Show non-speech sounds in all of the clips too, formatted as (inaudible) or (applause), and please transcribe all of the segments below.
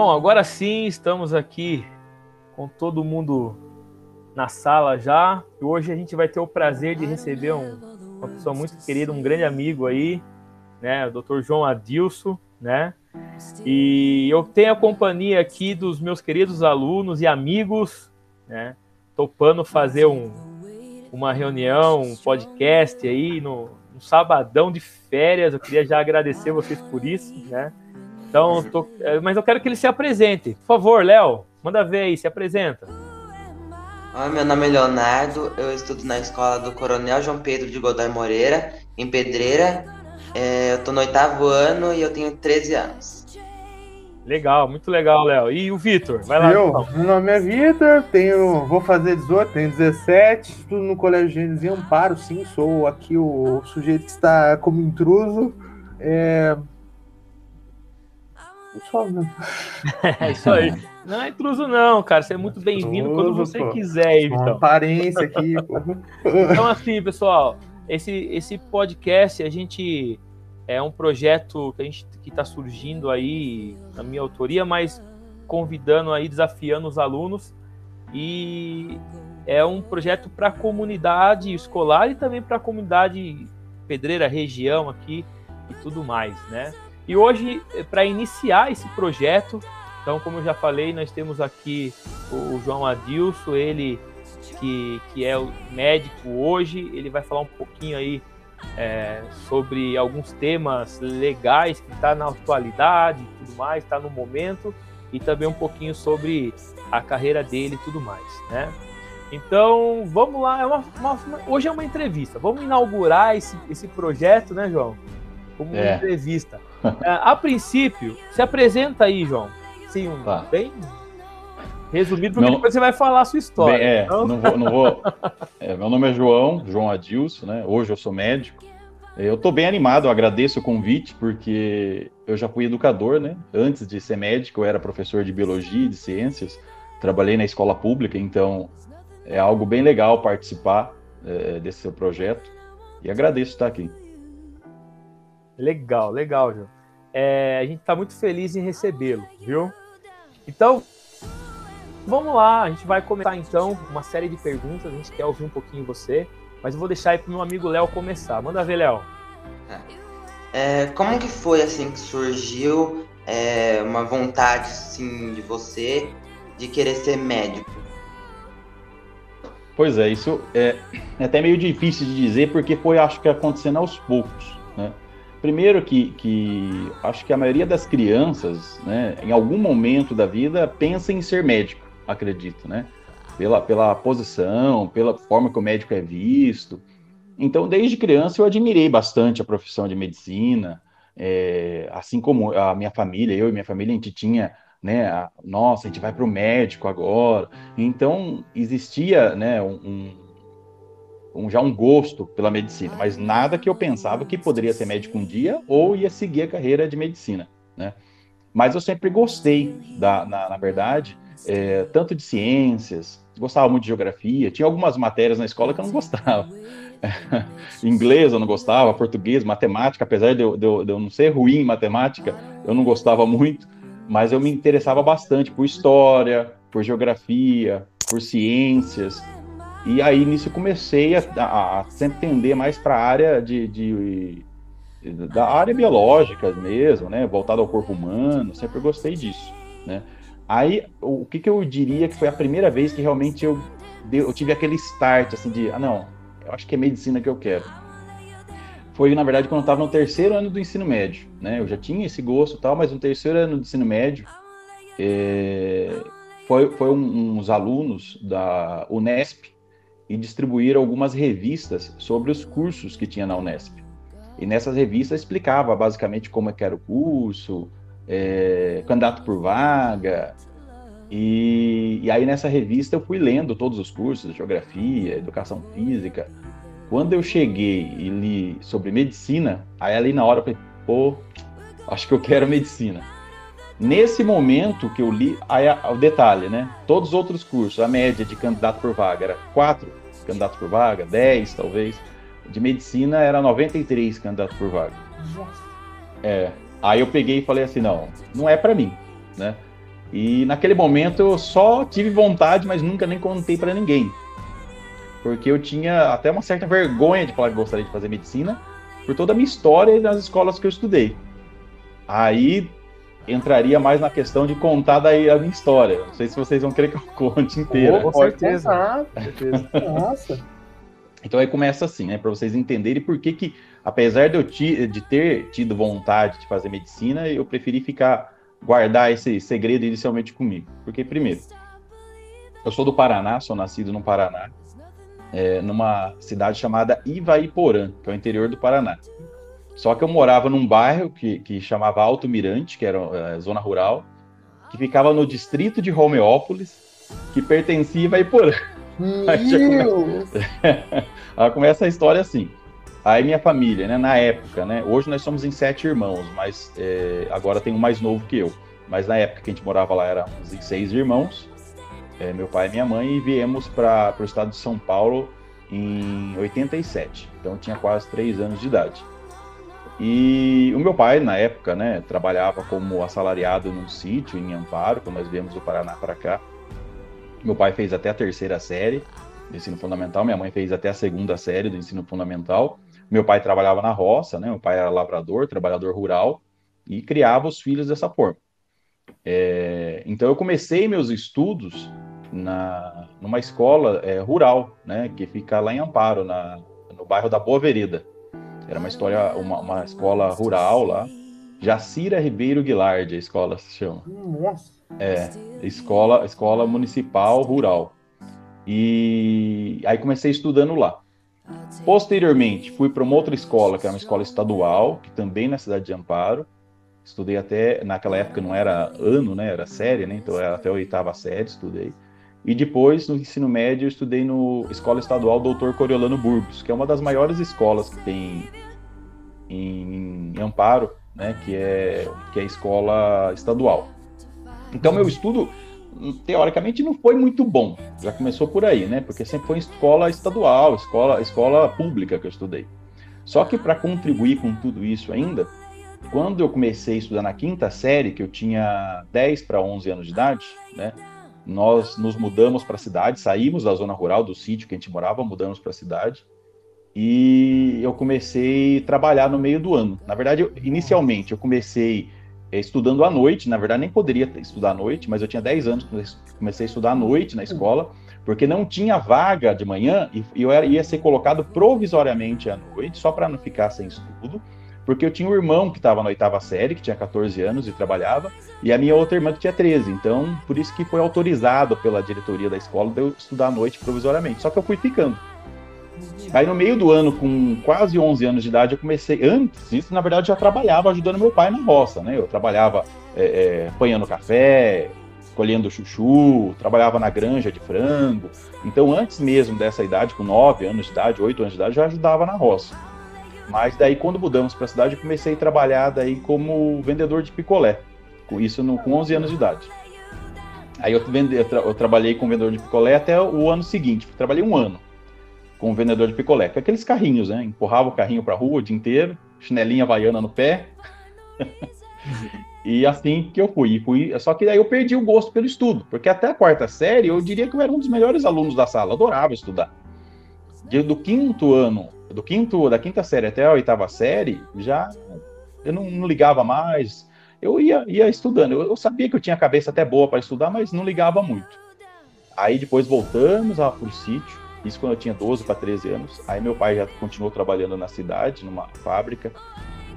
Bom, agora sim estamos aqui com todo mundo na sala já. E hoje a gente vai ter o prazer de receber um, uma pessoa muito querida, um grande amigo aí, né, o Dr. João Adilson, né? E eu tenho a companhia aqui dos meus queridos alunos e amigos, né? Topando fazer um, uma reunião, um podcast aí no, no sabadão de férias. Eu queria já agradecer vocês por isso, né? Então, tô, é, mas eu quero que ele se apresente. Por favor, Léo, manda ver aí, se apresenta. Oi, meu nome é Leonardo, eu estudo na escola do Coronel João Pedro de Godoy Moreira, em Pedreira. É, eu tô no oitavo ano e eu tenho 13 anos. Legal, muito legal, Léo. E o Vitor? Vai lá. Eu, então. meu nome é Vitor, tenho, vou fazer 18, tenho 17, estudo no Colégio Gênesis Amparo, sim, sou aqui o sujeito que está como intruso. É, É isso aí. Não é intruso, não, cara. Você é muito bem-vindo quando você pô. quiser, então. aparência aqui. pô. Então, assim, pessoal, esse, esse podcast, a gente é um projeto que a gente que está surgindo aí na minha autoria, mas convidando aí, desafiando os alunos e é um projeto para a comunidade escolar e também para a comunidade pedreira, região aqui e tudo mais, né? E hoje, para iniciar esse projeto, então, como eu já falei, nós temos aqui o João Adilson, ele que, que é o médico hoje, ele vai falar um pouquinho aí é, sobre alguns temas legais que está na atualidade e tudo mais, está no momento, e também um pouquinho sobre a carreira dele e tudo mais, né? Então, vamos lá, é uma, uma- uma- hoje é uma entrevista, vamos inaugurar esse, esse projeto, né, João? Como uma É. entrevista. É, a princípio, se apresenta aí, João. Sim, um, Tá. bem resumido, porque Não- depois você vai falar a sua história. Bem, é, Então, não vou. Não vou é, meu nome é João, João Adilson, né? Hoje eu sou médico. Eu estou bem animado, eu agradeço o convite, porque eu já fui educador, né? Antes de ser médico, eu era professor de biologia e de ciências, trabalhei na escola pública, então é algo bem legal participar é, desse seu projeto. E agradeço estar aqui. Legal, legal, João. É, a gente está muito feliz em recebê-lo, viu? Então, vamos lá, a gente vai começar então uma série de perguntas, a gente quer ouvir um pouquinho você, mas eu vou deixar aí pro meu amigo Léo começar. Manda ver, Léo. É, como que foi assim que surgiu é, uma vontade assim de você de querer ser médico? Pois é, isso é, é até meio difícil de dizer, porque foi, acho que, acontecendo aos poucos? Primeiro que, que acho que a maioria das crianças, né, em algum momento da vida, pensa em ser médico, acredito, né? Pela, pela posição, pela forma que o médico é visto. Então, desde criança, eu admirei bastante a profissão de medicina, é, assim como a minha família, eu e minha família, a gente tinha, né, a- nossa, a gente vai para o médico agora, então existia, né, um, um- já um gosto pela medicina, mas nada que eu pensava que poderia ser médico um dia ou ia seguir a carreira de medicina, né? Mas eu sempre gostei da, na, na verdade, é, tanto de ciências, gostava muito de geografia, tinha algumas matérias na escola que eu não gostava. (laughs) Inglês eu não gostava, português, matemática, apesar de eu, de eu- de eu não ser ruim em matemática, eu não gostava muito, mas eu me interessava bastante por história, por geografia, por ciências. E aí nisso eu comecei a, a- a sempre mais para a área de, de- da área biológica mesmo, né? Voltado ao corpo humano, sempre gostei disso, né? Aí o que, que eu diria que foi a primeira vez que realmente eu, dei- eu tive aquele start assim de, ah não, eu acho que é medicina que eu quero. Foi na verdade quando eu estava no terceiro ano do ensino médio, né? Eu já tinha esse gosto e tal, mas no terceiro ano do ensino médio é, foi, foi um- uns alunos da Unesp e distribuíram algumas revistas sobre os cursos que tinha na Unesp. E nessas revistas explicava basicamente como é que era o curso, é, candidato por vaga. E, e aí nessa revista eu fui lendo todos os cursos, geografia, educação física. Quando eu cheguei e li sobre medicina, aí ali na hora eu falei, pô, acho que eu quero medicina. Nesse momento que eu li, aí o detalhe, né? Todos os outros cursos, a média de candidato por vaga era quatro candidatos por vaga, 10 talvez. De medicina era 93 candidatos por vaga. É. Aí eu peguei e falei assim, não, não é para mim, né? E naquele momento eu só tive vontade, mas nunca nem contei para ninguém. Porque eu tinha até uma certa vergonha de falar que gostaria de fazer medicina, por toda a minha história nas escolas que eu estudei. Aí entraria mais na questão de contar daí a minha história. Não sei se vocês vão querer que eu (laughs) conte inteira. Oh, com certeza. (laughs) Nossa. Então aí começa assim, né? Para vocês entenderem por que que, apesar de eu de ter tido vontade de fazer medicina, eu preferi ficar guardar esse segredo inicialmente comigo. Porque primeiro, eu sou do Paraná, sou nascido no Paraná, é, numa cidade chamada Ivaiporã, que é o interior do Paraná. Só que eu morava num bairro que, que chamava Alto Mirante, que era é, zona rural, que ficava no distrito de Romeópolis, que pertencia a Ivaiporã. Aí, começa... (laughs) Aí começa a história assim. Aí minha família, né, na época, né, hoje nós somos em sete irmãos, mas é, agora tem um mais novo que eu. Mas na época que a gente morava lá éramos em seis irmãos, é, meu pai e minha mãe, e viemos para o estado de São Paulo em 87. Então eu tinha quase três anos de idade. E o meu pai, na época, né, trabalhava como assalariado num sítio em Amparo, quando nós viemos do Paraná para cá. Meu pai fez até a terceira série do ensino fundamental, minha mãe fez até a segunda série do ensino fundamental. Meu pai trabalhava na roça, né, meu pai era lavrador, trabalhador rural, e criava os filhos dessa forma. É, então eu comecei meus estudos na, numa escola é, rural, né, que fica lá em Amparo, na, no bairro da Boa Vereda. Era uma história, uma, uma escola rural lá. Jacira Ribeiro Guilard, a escola se chama. Nossa. É, escola, escola municipal rural. E aí comecei estudando lá. Posteriormente, fui para uma outra escola, que era uma escola estadual, que também na cidade de Amparo. Estudei até, naquela época não era ano, né? Era série, né? Então era até a oitava série, estudei. E depois, no ensino médio, eu estudei no Escola Estadual Doutor Coriolano Burgos, que é uma das maiores escolas que tem em, Amparo, né, que, é, que é escola estadual. Então, meu estudo, teoricamente, não foi muito bom. Já começou por aí, né? Porque sempre foi escola estadual, escola, escola pública que eu estudei. Só que para contribuir com tudo isso ainda, quando eu comecei a estudar na quinta série, que eu tinha 10 para 11 anos de idade, né? Nós nos mudamos para a cidade, saímos da zona rural, do sítio que a gente morava, mudamos para a cidade. E eu comecei a trabalhar no meio do ano. Na verdade, eu, inicialmente, eu comecei eh, estudando à noite. Na verdade, nem poderia estudar à noite, mas eu tinha 10 anos comecei a estudar à noite na escola, porque não tinha vaga de manhã e eu ia ser colocado provisoriamente à noite, só para não ficar sem estudo porque eu tinha um irmão que estava na oitava série, que tinha 14 anos e trabalhava, e a minha outra irmã que tinha 13. Então, por isso que foi autorizado pela diretoria da escola de eu estudar à noite provisoriamente. Só que eu fui ficando. Aí no meio do ano, com quase 11 anos de idade, eu comecei. Antes disso, na verdade, já trabalhava ajudando meu pai na roça, né? Eu trabalhava é, é, apanhando café, colhendo chuchu, trabalhava na granja de frango. Então, antes mesmo dessa idade, com 9 anos de idade, 8 anos de idade, já ajudava na roça. Mas daí, quando mudamos para a cidade, eu comecei a trabalhar daí como vendedor de picolé. Com isso no, com 11 anos de idade. Aí eu, vende, eu, tra, eu, trabalhei com vendedor de picolé até o ano seguinte. Trabalhei um ano com vendedor de picolé. Com aqueles carrinhos, né? Empurrava o carrinho para rua o dia inteiro, chinelinha havaiana no pé. (laughs) e assim que eu fui. fui. Só que daí eu perdi o gosto pelo estudo. Porque até a quarta série eu diria que eu era um dos melhores alunos da sala. adorava estudar. Do quinto ano do quinto, da quinta série até a oitava série, já eu não, não ligava mais. Eu ia, ia estudando. Eu, eu, sabia que eu tinha a cabeça até boa para estudar, mas não ligava muito. Aí depois voltamos para o sítio, isso quando eu tinha 12 para 13 anos. Aí meu pai já continuou trabalhando na cidade, numa fábrica,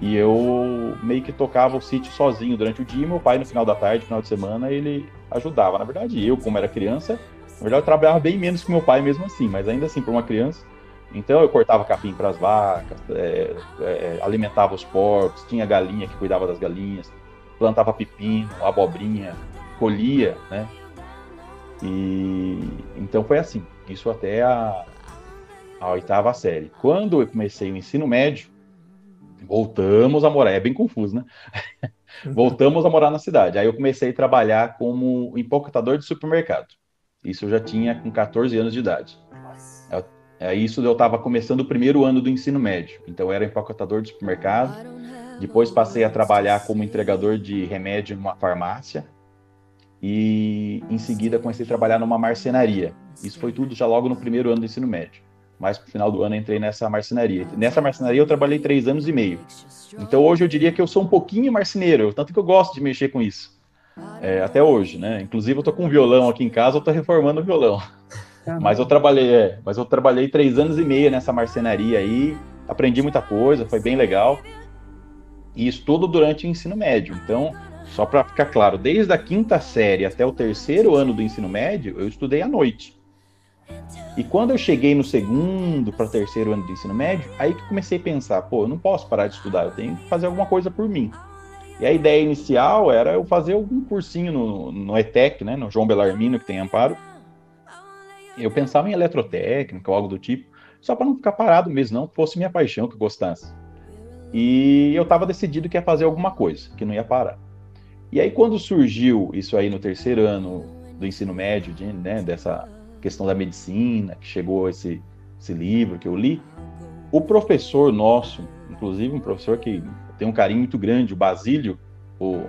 e eu meio que tocava o sítio sozinho durante o dia. E meu pai, no final da tarde, final de semana, ele ajudava. Na verdade, eu, como era criança, na verdade, eu trabalhava bem menos que meu pai mesmo assim, mas ainda assim, para uma criança, então eu cortava capim para as vacas, é, é, alimentava os porcos, tinha galinha que cuidava das galinhas, plantava pepino, abobrinha, colhia, né? E então foi assim, isso até a, a oitava série. Quando eu comecei o ensino médio, voltamos a morar, é bem confuso, né? (laughs) voltamos a morar na cidade. Aí eu comecei a trabalhar como empacotador de supermercado. Isso eu já tinha com 14 anos de idade. É, isso eu estava começando o primeiro ano do ensino médio. Então eu era empacotador de supermercado. Depois passei a trabalhar como entregador de remédio numa farmácia. e em seguida comecei a trabalhar numa marcenaria. Isso foi tudo já logo no primeiro ano do ensino médio. Mas no final do ano entrei nessa marcenaria. Nessa marcenaria eu trabalhei três anos e meio. Então hoje eu diria que eu sou um pouquinho marceneiro, tanto que eu gosto de mexer com isso. É, até hoje, né? Inclusive eu tô com um violão aqui em casa, eu tô reformando o violão. Mas eu trabalhei, é, mas eu trabalhei três anos e meio nessa marcenaria aí, aprendi muita coisa, foi bem legal. E isso tudo durante o ensino médio. Então, só para ficar claro, desde a quinta série até o terceiro ano do ensino médio, eu estudei à noite. E quando eu cheguei no segundo para terceiro ano do ensino médio, aí que comecei a pensar, pô, eu não posso parar de estudar, eu tenho que fazer alguma coisa por mim. E a ideia inicial era eu fazer algum cursinho no, no ETEC, né, no João Belarmino, que tem Amparo. Eu pensava em eletrotécnica ou algo do tipo, só para não ficar parado mesmo, não que fosse minha paixão, que eu gostasse. E eu estava decidido que ia fazer alguma coisa, que não ia parar. E aí, quando surgiu isso aí no terceiro ano do ensino médio, de, né, dessa questão da medicina, que chegou esse, esse livro que eu li, o professor nosso, inclusive um professor que tem um carinho muito grande, o Basílio, o,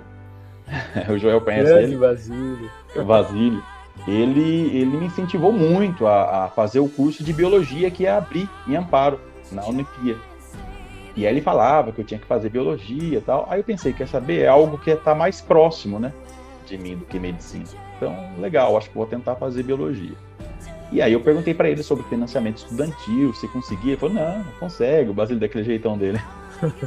(laughs) o Joel conhece grande ele. Basílio. O Basílio. Ele, ele me incentivou muito a, a fazer o curso de biologia que ia abrir em Amparo, na Unifia. E aí ele falava que eu tinha que fazer biologia e tal. Aí eu pensei, quer saber? É algo que está mais próximo, né? De mim do que medicina. Então, legal, acho que vou tentar fazer biologia. E aí eu perguntei para ele sobre financiamento estudantil, se conseguia. Ele falou, não, não consegue, o Basílio daquele jeitão dele. (laughs)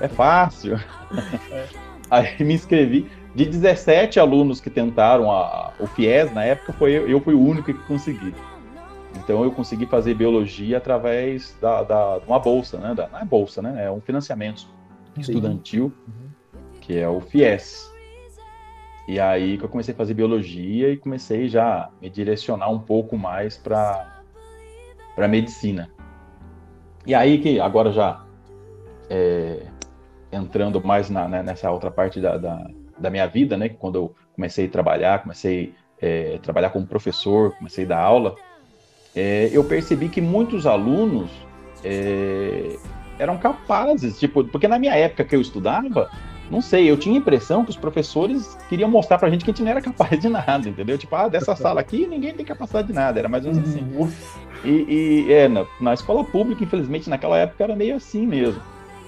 É fácil. (laughs) É. Aí me inscrevi. De 17 alunos que tentaram a, o FIES na época, foi, eu fui o único que consegui. Então eu consegui fazer biologia através da, da, uma bolsa, né? Da, não é bolsa, né? É um financiamento estudantil, uhum. que é o FIES. E aí que eu comecei a fazer biologia e comecei já a me direcionar um pouco mais para para medicina. E aí que agora já é, entrando mais na, né, nessa outra parte da, da, da, minha vida, né? Quando eu comecei a trabalhar, comecei é, a trabalhar como professor, comecei a dar aula, é, eu percebi que muitos alunos é, eram capazes, tipo, porque na minha época que eu estudava, não sei, eu tinha a impressão que os professores queriam mostrar pra gente que a gente não era capaz de nada, entendeu? Tipo, ah, dessa sala aqui ninguém tem capacidade de nada, era mais ou menos assim. E, e é, na, na escola pública, infelizmente, naquela época era meio assim mesmo.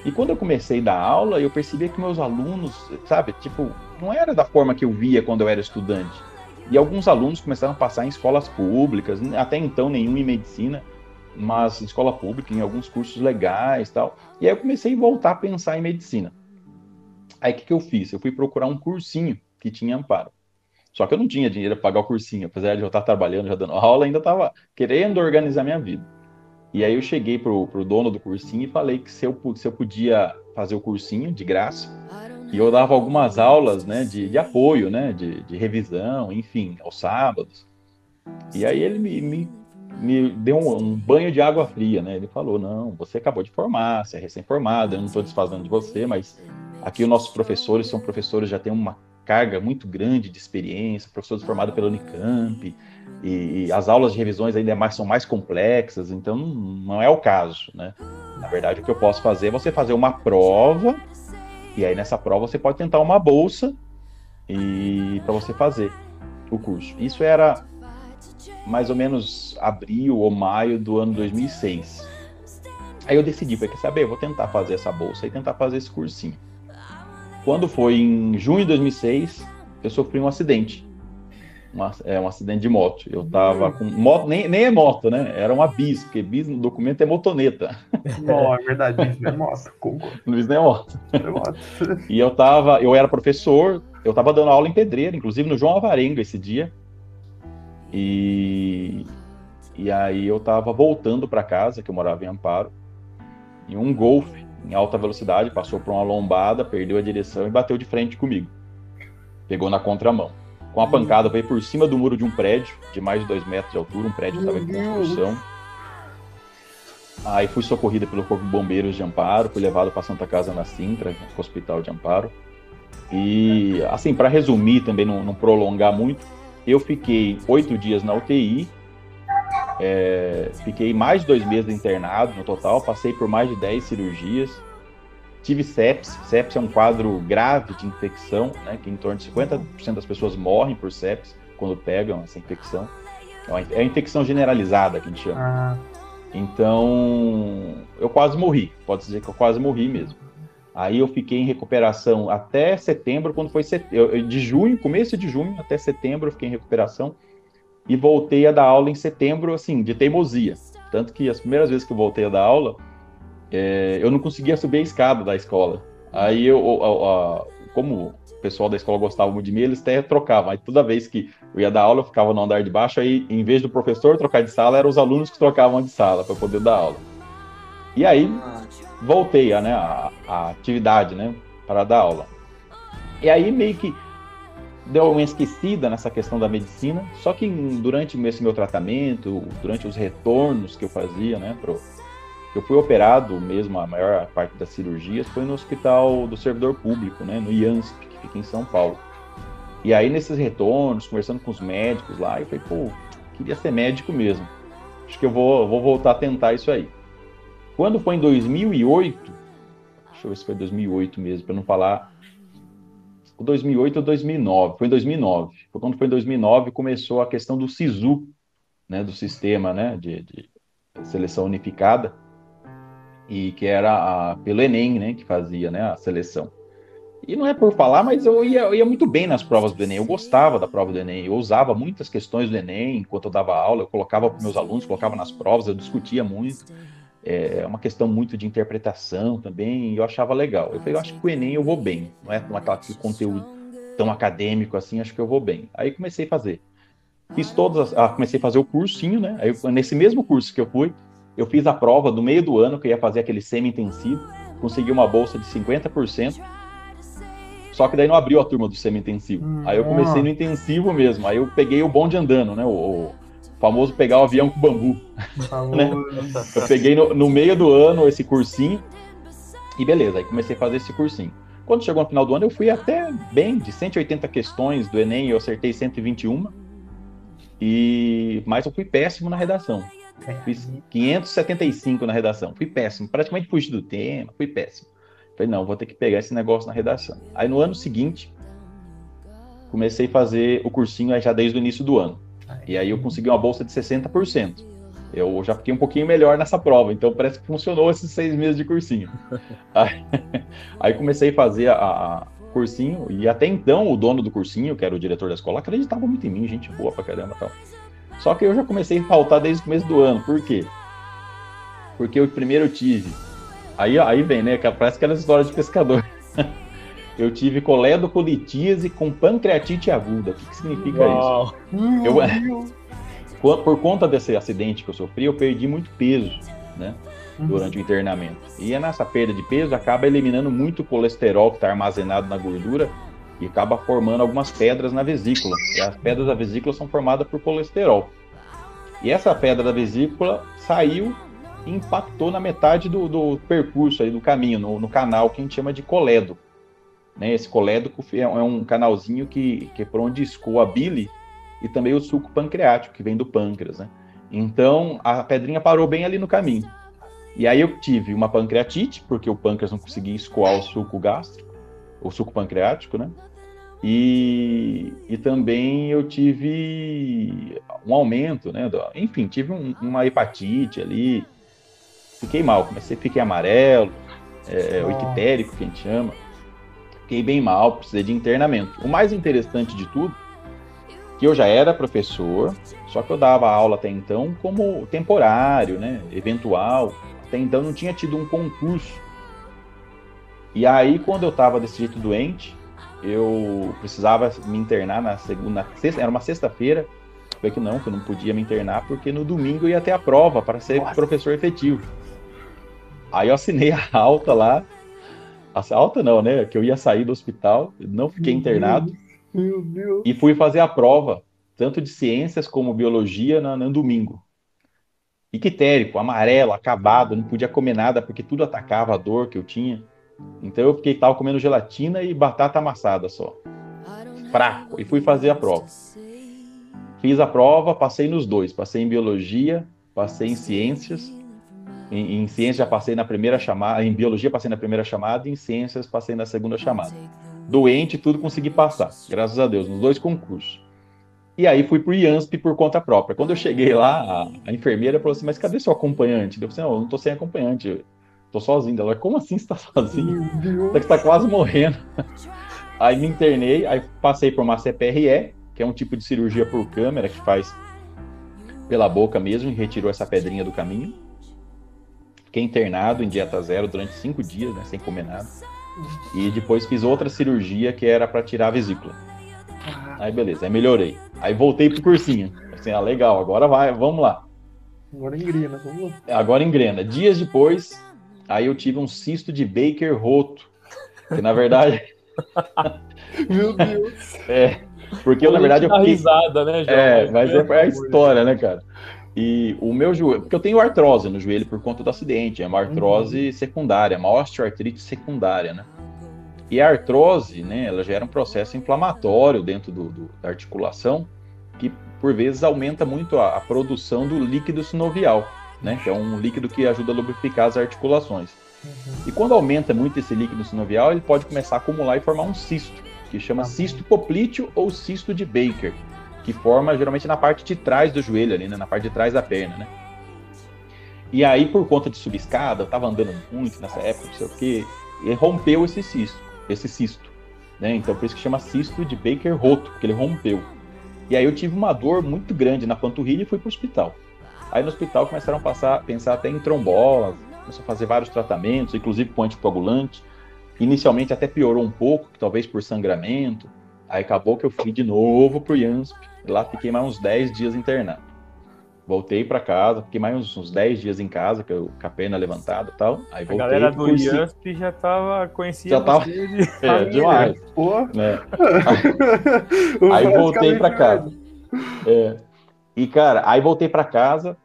E quando eu comecei a dar aula, eu percebi que meus alunos, sabe, tipo, não era da forma que eu via quando eu era estudante. E alguns alunos começaram a passar em escolas públicas, até então nenhum em medicina, mas escola pública, em alguns cursos legais tal. E aí eu comecei a voltar a pensar em medicina. Aí o que, que eu fiz? Eu fui procurar um cursinho que tinha amparo. Só que eu não tinha dinheiro para pagar o cursinho, apesar de eu estar trabalhando, já dando aula, ainda estava querendo organizar minha vida. E aí eu cheguei pro, pro dono do cursinho e falei que se eu, se eu podia fazer o cursinho de graça, e eu dava algumas aulas, né, de, de apoio, né, de, de revisão, enfim, aos sábados. E aí ele me, me, me deu um, um, banho de água fria, né? Ele falou: não, você acabou de formar, você é recém-formado, eu não estou desfazendo de você, mas aqui os nossos professores são professores já têm uma carga muito grande de experiência, professores formados pela Unicamp, e, e, as aulas de revisões ainda mais, são mais complexas, então não, é o caso, né? Na verdade, o que eu posso fazer é você fazer uma prova e aí nessa prova você pode tentar uma bolsa e para você fazer o curso. Isso era mais ou menos abril ou maio do ano 2006. Aí eu decidi, quer saber, vou tentar fazer essa bolsa e tentar fazer esse cursinho. Quando foi em junho de 2006, eu sofri um acidente uma, é, um acidente de moto. Eu tava com moto, nem, nem é moto, né? Era uma bis, porque bis no documento é motoneta. (laughs) Não, é verdade, bis não é moto. Bis não é moto. É moto. (laughs) e eu tava, eu era professor, eu tava dando aula em pedreira, inclusive no João Avarenga esse dia. E, e aí eu tava voltando para casa, que eu morava em Amparo, e um Golf em alta velocidade passou por uma lombada, perdeu a direção e bateu de frente comigo. Pegou na contramão com a pancada, veio por cima do muro de um prédio, de mais de dois metros de altura, um prédio estava em construção. Aí fui socorrida pelo Corpo de Bombeiros de Amparo, fui levado para Santa Casa na Sintra, Hospital de Amparo. E, assim, para resumir, também não, não, prolongar muito, eu fiquei oito dias na UTI, é, fiquei mais de dois meses internado no total, passei por mais de dez cirurgias, tive sepsis. Sepsis é um quadro grave de infecção, né, que em torno de 50% das pessoas morrem por sepsis quando pegam essa infecção. É a infecção generalizada que a gente chama. Ah. Então, eu quase morri. Pode dizer que eu quase morri mesmo. Aí eu fiquei em recuperação até setembro, quando foi set... de junho, começo de junho até setembro eu fiquei em recuperação e voltei a dar aula em setembro, assim, de teimosia. Tanto que as primeiras vezes que eu voltei a dar aula, é... eu não conseguia subir a escada da escola. Aí eu, como o pessoal da escola gostava muito de mim, eles até trocavam. Aí toda vez que eu ia dar aula, eu ficava no andar de baixo, aí em vez do professor trocar de sala, eram os alunos que trocavam de sala para poder dar aula. E aí voltei a, né, a, a atividade, né, para dar aula. E aí meio que deu uma esquecida nessa questão da medicina, só que durante esse meu tratamento, durante os retornos que eu fazia, né, pro, eu fui operado mesmo, a maior parte das cirurgias foi no hospital do servidor público, né, no IANSP, que fica em São Paulo. E aí nesses retornos, conversando com os médicos lá, eu falei, pô, queria ser médico mesmo. Acho que eu vou, vou voltar a tentar isso aí. Quando foi em 2008, deixa eu ver se foi 2008 mesmo, para não falar 2008 ou 2009, foi em 2009. Foi quando foi em 2009 começou a questão do SISU, né, do sistema, né, de, de seleção unificada, e que era a, pelo Enem, né, que fazia, né, a seleção. E não é por falar, mas eu ia, eu ia muito bem nas provas do Enem. Eu gostava da prova do Enem. Eu usava muitas questões do Enem enquanto eu dava aula. Eu colocava para meus alunos, colocava nas provas, eu discutia muito é uma questão muito de interpretação também, e eu achava legal. Eu falei, eu acho que o Enem eu vou bem, não é aquela conteúdo tão acadêmico assim, acho que eu vou bem. Aí comecei a fazer. Fiz todas, ah, comecei a fazer o cursinho, né? Aí nesse mesmo curso que eu fui, eu fiz a prova do meio do ano, que eu ia fazer aquele semi-intensivo, consegui uma bolsa de 50%. Só que daí não abriu a turma do semi-intensivo. Aí eu comecei no intensivo mesmo. Aí eu peguei o bonde andando, né? O, famoso pegar o avião com bambu. (laughs) né? Eu peguei no, no, meio do ano esse cursinho e beleza, aí comecei a fazer esse cursinho. Quando chegou no final do ano, eu fui até bem, de 180 questões do Enem, eu acertei 121. E... Mas eu fui péssimo na redação. Fiz 575 na redação. Fui péssimo. Praticamente fugi do tema, fui péssimo. Falei, não, vou ter que pegar esse negócio na redação. Aí no ano seguinte, comecei a fazer o cursinho já desde o início do ano. E aí eu consegui uma bolsa de 60%. Eu já fiquei um pouquinho melhor nessa prova, então parece que funcionou esses seis meses de cursinho. (laughs) aí, aí comecei a fazer a, a, cursinho, e até então o dono do cursinho, que era o diretor da escola, acreditava muito em mim, gente boa pra caramba tal. Só que eu já comecei a faltar desde o começo do ano. Por quê? Porque eu primeiro tive. Aí, aí vem, né? Parece aquelas histórias de pescador. (laughs) eu tive coledocolitíase com pancreatite aguda. O que, que significa Uau. isso? Eu, (laughs) por conta desse acidente que eu sofri, eu perdi muito peso, né? Uhum. Durante o internamento. E nessa perda de peso acaba eliminando muito colesterol que está armazenado na gordura e acaba formando algumas pedras na vesícula. E as pedras da vesícula são formadas por colesterol. E essa pedra da vesícula saiu e impactou na metade do, do percurso aí, do caminho, no, no canal que a gente chama de coledo. Né? Esse colédoco é, é um canalzinho que, que é por onde escoa a bile e também o suco pancreático, que vem do pâncreas. Né? Então, a pedrinha parou bem ali no caminho. E aí eu tive uma pancreatite, porque o pâncreas não conseguia escoar o suco gástrico, o suco pancreático, né? E, e também eu tive um aumento, né? Enfim, tive um, uma hepatite ali. Fiquei mal, comecei, fiquei amarelo, é, o ictérico, que a gente chama fiquei bem mal, precisei de internamento. O mais interessante de tudo, que eu já era professor, só que eu dava aula até então como temporário, né, eventual. Até então não tinha tido um concurso. E aí, quando eu estava desse jeito doente, eu precisava me internar na segunda, sexta, era uma sexta-feira. Falei que não, que eu não podia me internar porque no domingo eu ia ter a prova para ser Nossa. professor efetivo. Aí eu assinei a alta lá, a alta não, né? Que eu ia sair do hospital, não fiquei meu internado. Meu Deus. E fui fazer a prova, tanto de ciências como biologia, no, no domingo. Ictérico, amarelo, acabado, não podia comer nada porque tudo atacava a dor que eu tinha. Então eu fiquei tava comendo gelatina e batata amassada só. Fraco. E fui fazer a prova. Fiz a prova, passei nos dois. Passei em biologia, passei em ciências Em, em ciências já passei na primeira chamada, em biologia passei na primeira chamada, em ciências passei na segunda chamada. Doente, tudo consegui passar, graças a Deus, nos dois concursos. E aí fui pro IANSP por conta própria. Quando eu cheguei lá, a, a enfermeira falou assim, mas cadê seu acompanhante? Eu falei não, eu não tô sem acompanhante, tô sozinho. Ela, como assim você tá sozinho? Você tá quase morrendo. Aí me internei, aí passei por uma CPRE, que é um tipo de cirurgia por câmera que faz pela boca mesmo e retirou essa pedrinha do caminho. Fiquei internado em dieta zero durante cinco dias, né, sem comer nada. E depois fiz outra cirurgia que era para tirar a vesícula. Aí beleza, aí melhorei. Aí voltei pro cursinho. Assim, ah, legal, agora vai, vamos lá. Agora engrena, vamos lá. Agora engrena. Dias depois, aí eu tive um cisto de Baker roto. Que na verdade. (laughs) Meu Deus. (laughs) é. Porque eu, na verdade, eu fiquei... risada, né, João? É, mas é, é a história, né, cara? E o meu joelho, porque eu tenho artrose no joelho por conta do acidente, é uma artrose uhum. secundária, uma osteoartrite secundária, né? E a artrose, né, ela gera um processo inflamatório dentro do, do da articulação, que por vezes aumenta muito a, a, produção do líquido sinovial, né, que é um líquido que ajuda a lubrificar as articulações. Uhum. E quando aumenta muito esse líquido sinovial, ele pode começar a acumular e formar um cisto, que chama cisto poplíteo ou cisto de Baker, que forma geralmente na parte de trás do joelho ali, né, na parte de trás da perna, né. E aí, por conta de subescada, eu tava andando muito nessa época, não sei o quê, e rompeu esse cisto esse cisto. Né? Então por isso que chama cisto de Baker roto, porque ele rompeu. E aí eu tive uma dor muito grande na panturrilha e fui para o hospital. Aí no hospital começaram a passar, pensar até em trombose, começou a fazer vários tratamentos, inclusive com anticoagulante. Inicialmente até piorou um pouco, talvez por sangramento. Aí acabou que eu fui de novo pro IANSP. Lá fiquei mais uns 10 dias internado. Voltei para casa, fiquei mais uns, uns 10 dias em casa, que eu, com a perna levantada e tal. Aí voltei. A galera do IASP já tava conhecia já tava, de... (laughs) É, demais. Pô. É. Aí, (laughs) aí voltei para casa. É. E, cara, aí voltei para casa.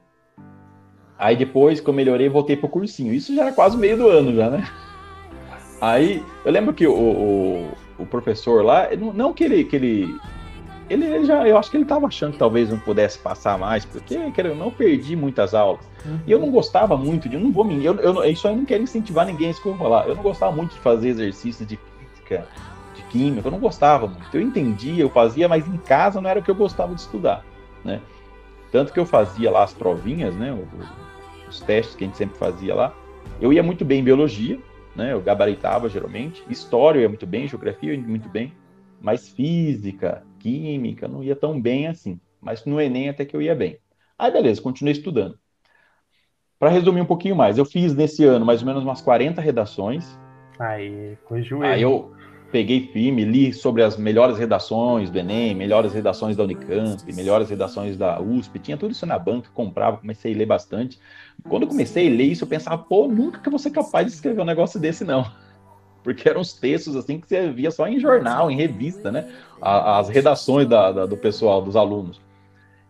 Aí depois que eu melhorei, voltei pro cursinho. Isso já era quase meio do ano já, né? Aí eu lembro que o, o, o professor lá, não, que ele, que ele ele, ele, já, eu acho que ele estava achando que talvez não pudesse passar mais, porque eu não perdi muitas aulas. Uhum. E eu não gostava muito de, eu não vou eu, eu, isso aí eu não quero incentivar ninguém, isso que eu vou falar. Eu não gostava muito de fazer exercícios de física, de química, eu não gostava muito. Eu entendia, eu fazia, mas em casa não era o que eu gostava de estudar, né? Tanto que eu fazia lá as provinhas, né? Os testes que a gente sempre fazia lá. Eu ia muito bem em biologia, né? Eu gabaritava geralmente. História eu ia muito bem, geografia eu ia muito bem. Mas física, química, não ia tão bem assim. Mas no Enem até que eu ia bem. Aí beleza, continuei estudando. Para resumir um pouquinho mais, eu fiz nesse ano mais ou menos umas 40 redações. Aí, com joelho. Aí eu peguei firme, li sobre as melhores redações do Enem, melhores redações da Unicamp, melhores redações da USP, tinha tudo isso na banca, comprava, comecei a ler bastante. Quando eu comecei a ler isso, eu pensava, pô, nunca que eu vou ser capaz de escrever um negócio desse, não (laughs) porque eram os textos assim que você via só em jornal, em revista, né? As redações da, da, do pessoal, dos alunos.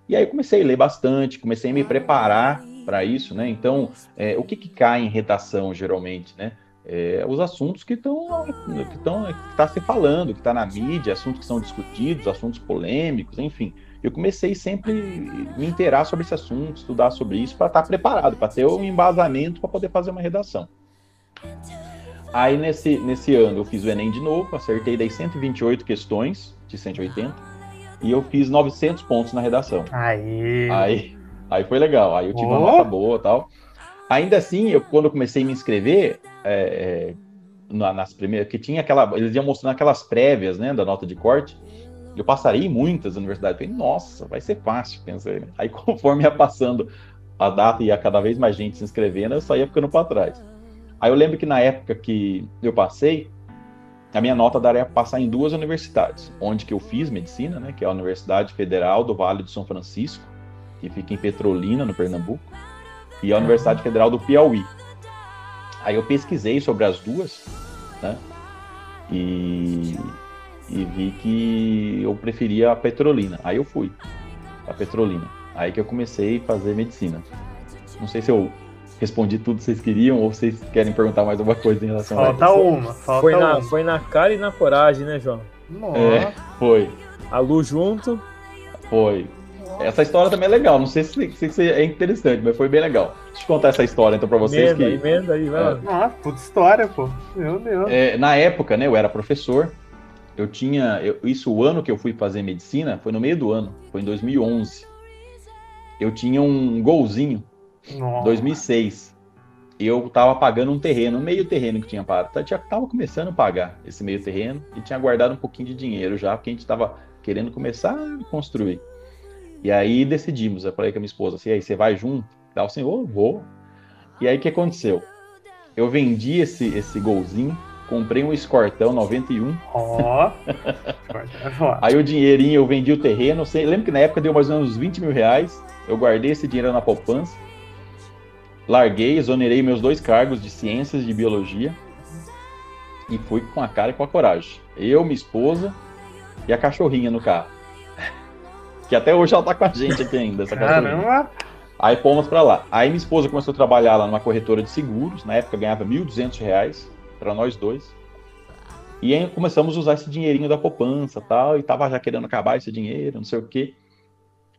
E aí comecei a ler bastante, comecei a me preparar para isso, né? Então, é, o que, que cai em redação geralmente, né? É, os assuntos que estão que estão que está se falando, que está na mídia, assuntos que são discutidos, assuntos polêmicos, enfim. Eu comecei sempre me inteirar sobre esse assunto, estudar sobre isso para estar tá preparado, para ter um embasamento para poder fazer uma redação. Aí nesse, nesse ano eu fiz o Enem de novo, acertei daí 128 questões de 180 e eu fiz 900 pontos na redação. Aí. Aí, aí foi legal, aí eu tive oh. uma nota boa tal. Ainda assim, eu, quando eu comecei a me inscrever, é, é, nas primeiras, que tinha aquela, eles iam mostrando aquelas prévias, né, da nota de corte, eu passaria em muitas universidades, falei, nossa, vai ser fácil, pensei. Aí (laughs) conforme ia passando a data e ia cada vez mais gente se inscrevendo, eu saía ficando para trás. Aí eu lembro que na época que eu passei, a minha nota daria para passar em duas universidades, onde que eu fiz medicina, né, que é a Universidade Federal do Vale do São Francisco, que fica em Petrolina, no Pernambuco, e a Universidade Federal do Piauí. Aí eu pesquisei sobre as duas, né, e, e vi que eu preferia a Petrolina. Aí eu fui a Petrolina. Aí que eu comecei a fazer medicina. Não sei se eu respondi tudo que vocês queriam ou vocês querem perguntar mais alguma coisa em relação falta a isso? Uma, falta foi uma. Na, foi na cara e na coragem, né, João? Nossa. É, foi. A Lu junto? Foi. Essa história também é legal. Não sei se, se, se é interessante, mas foi bem legal. Deixa eu contar essa história então para vocês. Emenda, que, emenda aí, vai. É. Nossa, puta história, pô. Meu Deus. É, na época, né, eu era professor. Eu tinha. Eu, isso, o ano que eu fui fazer medicina foi no meio do ano, foi em 2011. Eu tinha um golzinho, Nossa. 2006. Eu tava pagando um terreno, um meio terreno que tinha parado. Eu já tava começando a pagar esse meio terreno e tinha guardado um pouquinho de dinheiro já, porque a gente tava querendo começar a construir. E aí decidimos, eu falei com a minha esposa assim, aí você vai junto? Ela assim, oh, vou. E aí o que aconteceu? Eu vendi esse, esse golzinho, comprei um escortão 91, Ó. Foda. aí o dinheirinho eu vendi o terreno, sei, lembro que na época deu mais ou menos uns 20 mil reais, eu guardei esse dinheiro na poupança, larguei, exonerei meus dois cargos de ciências e de biologia e fui com a cara e com a coragem. Eu, minha esposa e a cachorrinha no carro. (laughs) Que até hoje ela tá com a gente aqui ainda, essa cachorrinha. Aí fomos para lá. Aí minha esposa começou a trabalhar lá numa corretora de seguros. Na época ganhava 1.200 reais para nós dois. E aí começamos a usar esse dinheirinho da poupança tal. E tava já querendo acabar esse dinheiro, não sei o quê.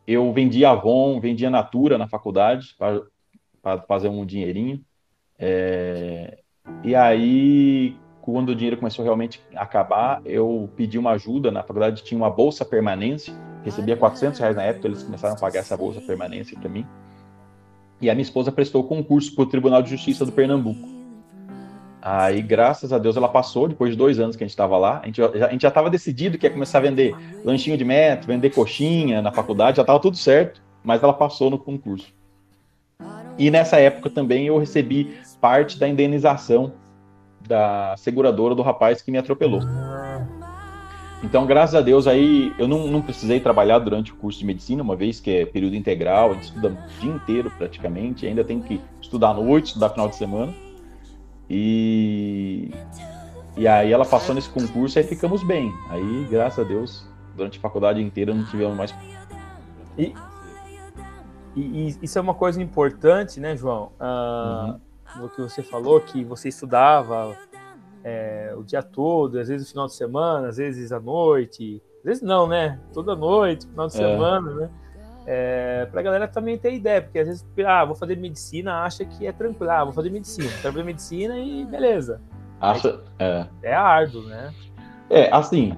Eu vendia Avon, vendia Natura na faculdade para fazer um dinheirinho. É, E aí, quando o dinheiro começou realmente a acabar, eu pedi uma ajuda. Na faculdade tinha uma bolsa permanência recebia 400 reais na época, eles começaram a pagar essa bolsa permanência para mim. E a minha esposa prestou concurso para o Tribunal de Justiça do Pernambuco. Aí, graças a Deus, ela passou, depois de dois anos que a gente estava lá. A gente, já, estava decidido que ia começar a vender lanchinho de metro, vender coxinha na faculdade, já estava tudo certo, mas ela passou no concurso. E nessa época também eu recebi parte da indenização da seguradora do rapaz que me atropelou. Então, graças a Deus, aí eu não, não, precisei trabalhar durante o curso de medicina, uma vez que é período integral, a gente estuda o dia inteiro praticamente, ainda tem que estudar à noite, estudar final de semana. E, e aí ela passou nesse concurso e aí ficamos bem. Aí, graças a Deus, durante a faculdade inteira não tivemos mais. E, e, e isso é uma coisa importante, né, João? Ah, uhum. O que você falou, que você estudava é, o dia todo, às vezes no final de semana, às vezes à noite, às vezes não, né? Toda noite, final de é. semana, né? É, pra galera também ter ideia, porque às vezes, ah, vou fazer medicina, acha que é tranquilo, ah, vou fazer medicina, quero fazer medicina e beleza. Acha, é. é árduo, né? É, assim,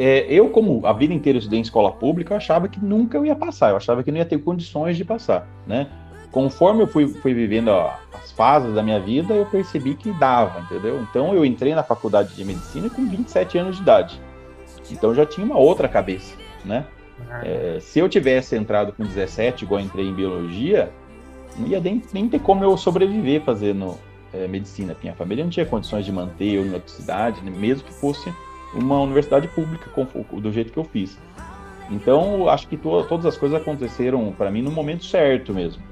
é, eu, como a vida inteira estudei em escola pública, eu achava que nunca eu ia passar, eu achava que não ia ter condições de passar, né? Conforme eu fui, fui vivendo a, as fases da minha vida, eu percebi que dava, entendeu? Então eu entrei na faculdade de medicina com 27 anos de idade. Então já tinha uma outra cabeça, né? É, se eu tivesse entrado com 17, igual entrei em biologia, não ia nem, nem ter como eu sobreviver fazendo é, medicina. Minha família não tinha condições de manter eu em outra cidade, né? mesmo que fosse uma universidade pública, do jeito que eu fiz. Então, acho que to todas as coisas aconteceram para mim no momento certo mesmo.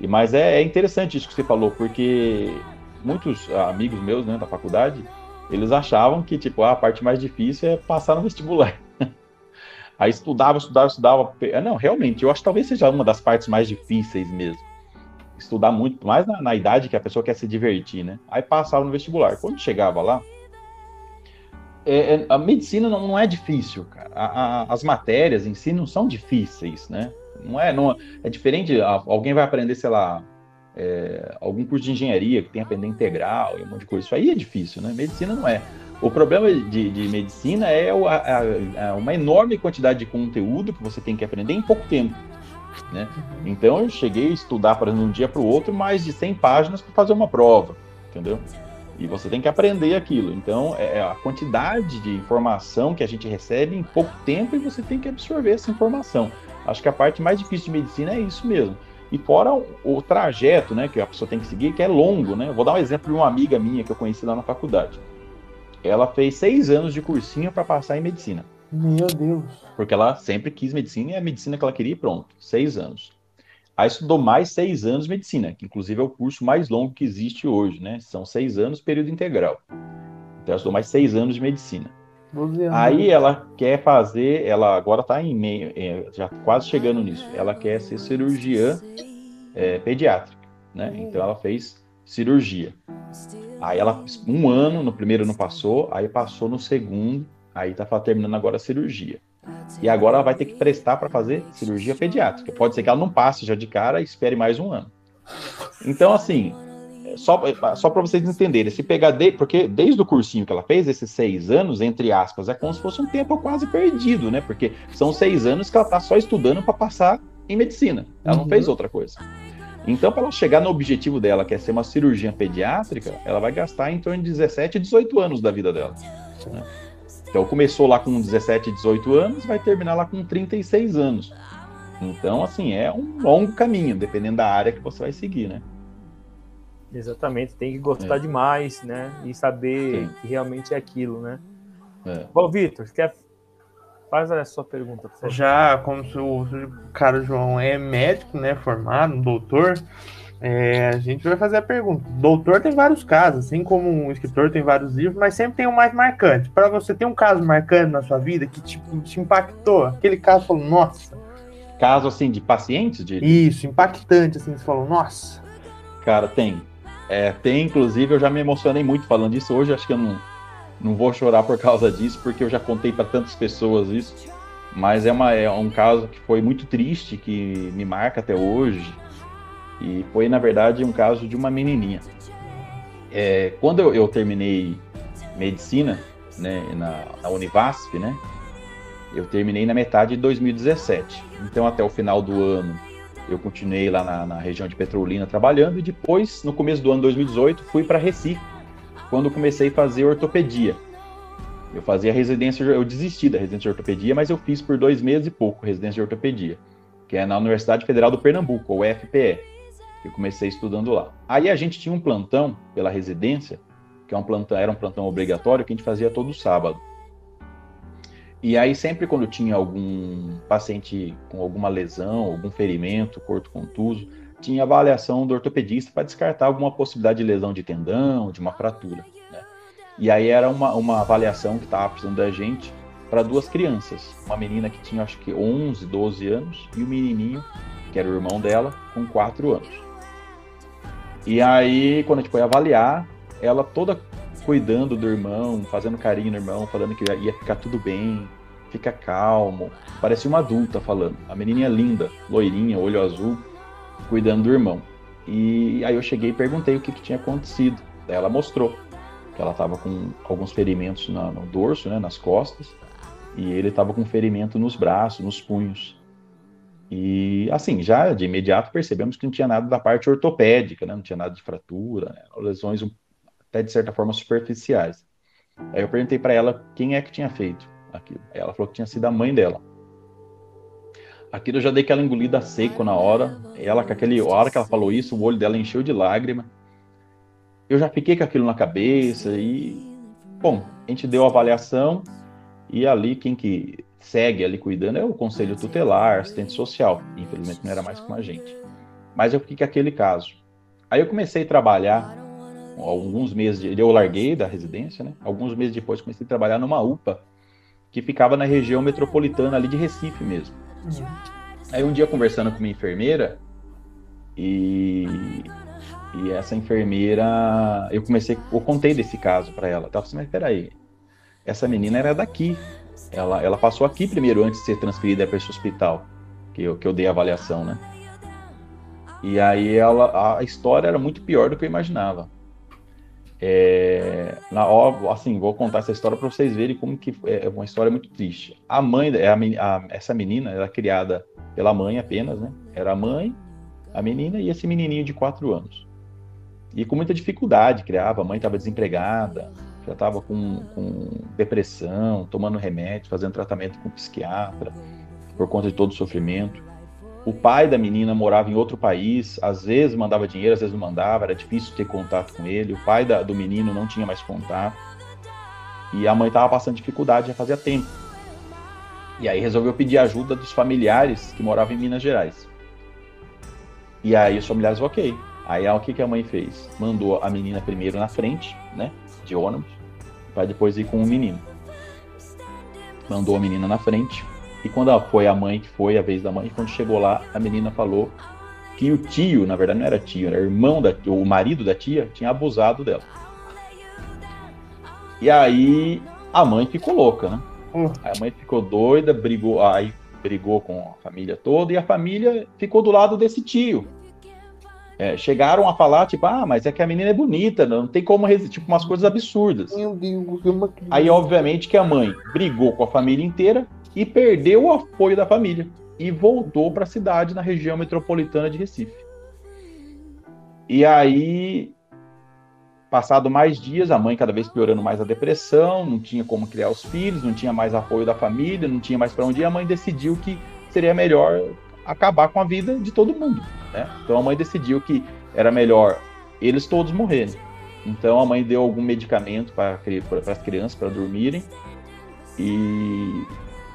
E, mas é, é, interessante isso que você falou, porque muitos amigos meus né, da faculdade, eles achavam que tipo, ah, a parte mais difícil é passar no vestibular. (laughs) Aí estudava, estudava, estudava. Não, realmente, eu acho que talvez seja uma das partes mais difíceis mesmo. Estudar muito, mais na, na idade que a pessoa quer se divertir, né? Aí passava no vestibular. Quando chegava lá, é, é, a medicina não, não, é difícil, cara. A, a, as matérias em si não são difíceis, né? Não é, não, é diferente. Alguém vai aprender, sei lá, é, algum curso de engenharia que tem aprender integral e um monte de coisa. Isso aí é difícil, né? Medicina não é. O problema de, de medicina é a, a, a uma enorme quantidade de conteúdo que você tem que aprender em pouco tempo. Né? Então eu cheguei a estudar para de um dia para o outro mais de 100 páginas para fazer uma prova, entendeu? E você tem que aprender aquilo. Então é, é a quantidade de informação que a gente recebe em pouco tempo e você tem que absorver essa informação. Acho que a parte mais difícil de medicina é isso mesmo. E fora o, o trajeto, né, que a pessoa tem que seguir, que é longo, né? Vou dar um exemplo de uma amiga minha que eu conheci lá na faculdade. Ela fez seis anos de cursinho para passar em medicina. Meu Deus. Porque ela sempre quis medicina e é a medicina que ela queria e pronto. Seis anos. Aí estudou mais seis anos de medicina, que inclusive é o curso mais longo que existe hoje, né? São seis anos, período integral. Então ela estudou mais seis anos de medicina. Aí ela quer fazer, ela agora está em meio, é, já quase chegando nisso. Ela quer ser cirurgiã é, pediátrica, né? Então ela fez cirurgia. Aí ela um ano, no primeiro não passou, aí passou no segundo, aí tá terminando agora a cirurgia. E agora ela vai ter que prestar para fazer cirurgia pediátrica. Pode ser que ela não passe já de cara e espere mais um ano. Então, assim, só, só para vocês entenderem, se pegar, de, porque desde o cursinho que ela fez, esses seis anos, entre aspas, é como se fosse um tempo quase perdido, né? Porque são seis anos que ela está só estudando para passar em medicina. Ela uhum. não fez outra coisa. Então, para ela chegar no objetivo dela, que é ser uma cirurgiã pediátrica, ela vai gastar em torno de 17 e 18 anos da vida dela. Né? Então, começou lá com 17, 18 anos, vai terminar lá com 36 anos. Então, assim, é um longo caminho, dependendo da área que você vai seguir, né? Exatamente, tem que gostar é. demais, né? E saber Sim. que realmente é aquilo, né? É. Bom, Vitor, quer Faz a sua pergunta, por favor. Já, como o cara João é médico, né, formado, doutor, é, a gente vai fazer a pergunta. Doutor tem vários casos, assim como um escritor tem vários livros, mas sempre tem um mais marcante. Para você ter um caso marcante na sua vida que te, te impactou, aquele caso falou, nossa. Caso assim de pacientes? De... Isso, impactante, assim, você falou, nossa. Cara, tem. É, tem, inclusive, eu já me emocionei muito falando disso hoje, acho que eu não não vou chorar por causa disso, porque eu já contei para tantas pessoas isso. Mas é, uma, é um caso que foi muito triste, que me marca até hoje. E foi, na verdade, um caso de uma menininha. É, quando eu, eu, terminei medicina né, na, na Univasf, né, eu terminei na metade de 2017. Então, até o final do ano, eu continuei lá na, na região de Petrolina trabalhando. E depois, no começo do ano 2018, fui para Recife quando comecei a fazer ortopedia. Eu fazia residência, eu desisti da residência de ortopedia, mas eu fiz por dois meses e pouco residência de ortopedia, que é na Universidade Federal do Pernambuco, ou UFPE. Eu comecei estudando lá. Aí a gente tinha um plantão pela residência, que é um plantão, era um plantão obrigatório que a gente fazia todo sábado. E aí sempre quando tinha algum paciente com alguma lesão, algum ferimento, corto contuso, tinha avaliação do ortopedista para descartar alguma possibilidade de lesão de tendão, de uma fratura. Né? E aí era uma, uma avaliação que estava precisando da gente para duas crianças. Uma menina que tinha acho que 11, 12 anos e o um menininho, que era o irmão dela, com 4 anos. E aí, quando a gente foi avaliar, ela toda cuidando do irmão, fazendo carinho no irmão, falando que ia ficar tudo bem, fica calmo. Parecia uma adulta falando. A menininha linda, loirinha, olho azul cuidando do irmão. E aí eu cheguei e perguntei o que, que tinha acontecido. Ela mostrou que ela estava com alguns ferimentos na, no dorso, né, nas costas, e ele estava com ferimento nos braços, nos punhos. E assim, já de imediato percebemos que não tinha nada da parte ortopédica, né, não tinha nada de fratura, né, lesões até de certa forma superficiais. Aí eu perguntei para ela quem é que tinha feito aquilo. Aí ela falou que tinha sido a mãe dela. Aquilo eu já dei aquela engolida seco na hora. Ela, com aquele, hora que ela falou isso, o olho dela encheu de lágrima. Eu já fiquei com aquilo na cabeça e, bom, a gente deu a avaliação e ali quem que segue ali cuidando é o conselho tutelar, assistente social. Infelizmente não era mais com a gente. Mas eu fiquei com aquele caso. Aí eu comecei a trabalhar alguns meses, de, eu larguei da residência, né? Alguns meses depois comecei a trabalhar numa UPA que ficava na região metropolitana ali de Recife mesmo. Uhum. Aí um dia conversando com uma enfermeira e, e essa enfermeira, eu comecei, eu contei desse caso para ela. Tava assim, mas peraí, essa menina era daqui. Ela, ela passou aqui primeiro antes de ser transferida para esse hospital que eu, que eu dei a avaliação, né? E aí ela, a história era muito pior do que eu imaginava. É, na, assim, vou contar essa história para vocês verem como que é uma história muito triste. A mãe, a, a, essa menina, era criada pela mãe apenas, né? Era a mãe, a menina e esse menininho de quatro anos. E com muita dificuldade criava, a mãe estava desempregada, já estava com, com, depressão, tomando remédio, fazendo tratamento com psiquiatra, por conta de todo o sofrimento. O pai da menina morava em outro país, às vezes mandava dinheiro, às vezes não mandava, era difícil ter contato com ele. O pai da, do menino não tinha mais contato. E a mãe estava passando dificuldade já fazia tempo. E aí resolveu pedir ajuda dos familiares que moravam em Minas Gerais. E aí os familiares, ok. Aí o que, que a mãe fez? Mandou a menina primeiro na frente, né, de ônibus, para depois ir com o menino. Mandou a menina na frente, e quando foi a mãe, que foi a vez da mãe, quando chegou lá, a menina falou que o tio, na verdade não era tio, era irmão da o marido da tia, tinha abusado dela. E aí a mãe ficou louca, né? A mãe ficou doida, brigou, aí brigou com a família toda e a família ficou do lado desse tio. É, chegaram a falar, tipo, ah, mas é que a menina é bonita, não tem como resistir, tipo, umas coisas absurdas. Aí, obviamente, que a mãe brigou com a família inteira e perdeu o apoio da família e voltou para a cidade, na região metropolitana de Recife. E aí, passado mais dias, a mãe cada vez piorando mais a depressão, não tinha como criar os filhos, não tinha mais apoio da família, não tinha mais para onde ir, a mãe decidiu que seria melhor acabar com a vida de todo mundo. Né? Então a mãe decidiu que era melhor eles todos morrerem. Então a mãe deu algum medicamento para as crianças para dormirem e,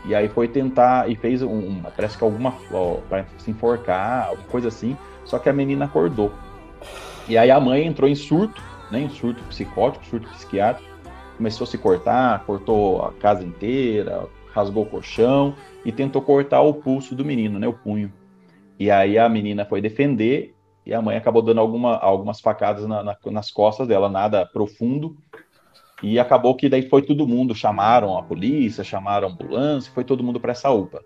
e aí foi tentar e fez um, parece que alguma para se enforcar, alguma coisa assim. Só que a menina acordou. E aí a mãe entrou em surto, né, em surto psicótico, surto psiquiátrico, começou a se cortar, cortou a casa inteira, rasgou o colchão e tentou cortar o pulso do menino, né, o punho. E aí a menina foi defender e a mãe acabou dando alguma, algumas facadas na, na, nas costas dela, nada profundo. E acabou que daí foi todo mundo, chamaram a polícia, chamaram a ambulância, foi todo mundo para essa UPA.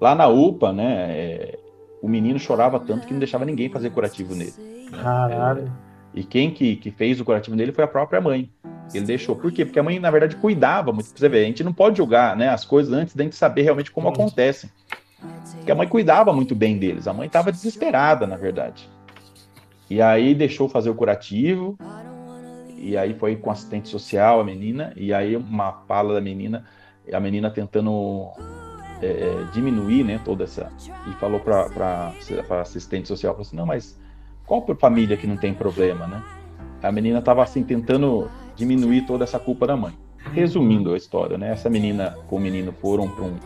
Lá na UPA, né, é, o menino chorava tanto que não deixava ninguém fazer curativo nele. Caralho. É, e quem que, que fez o curativo nele foi a própria mãe. Ele deixou. Por quê? Porque a mãe, na verdade, cuidava muito. Pra você ver, a gente não pode julgar né, as coisas antes da gente saber realmente como acontecem. Porque a mãe cuidava muito bem deles. A mãe estava desesperada, na verdade. E aí deixou fazer o curativo. E aí foi com assistente social a menina. E aí uma fala da menina, a menina tentando é, é diminuir, né, toda essa. E falou para assistente social, falou assim, não, mas qual família que não tem problema, né? A menina estava assim tentando diminuir toda essa culpa da mãe. Resumindo a história, né? Essa menina com o menino foram para um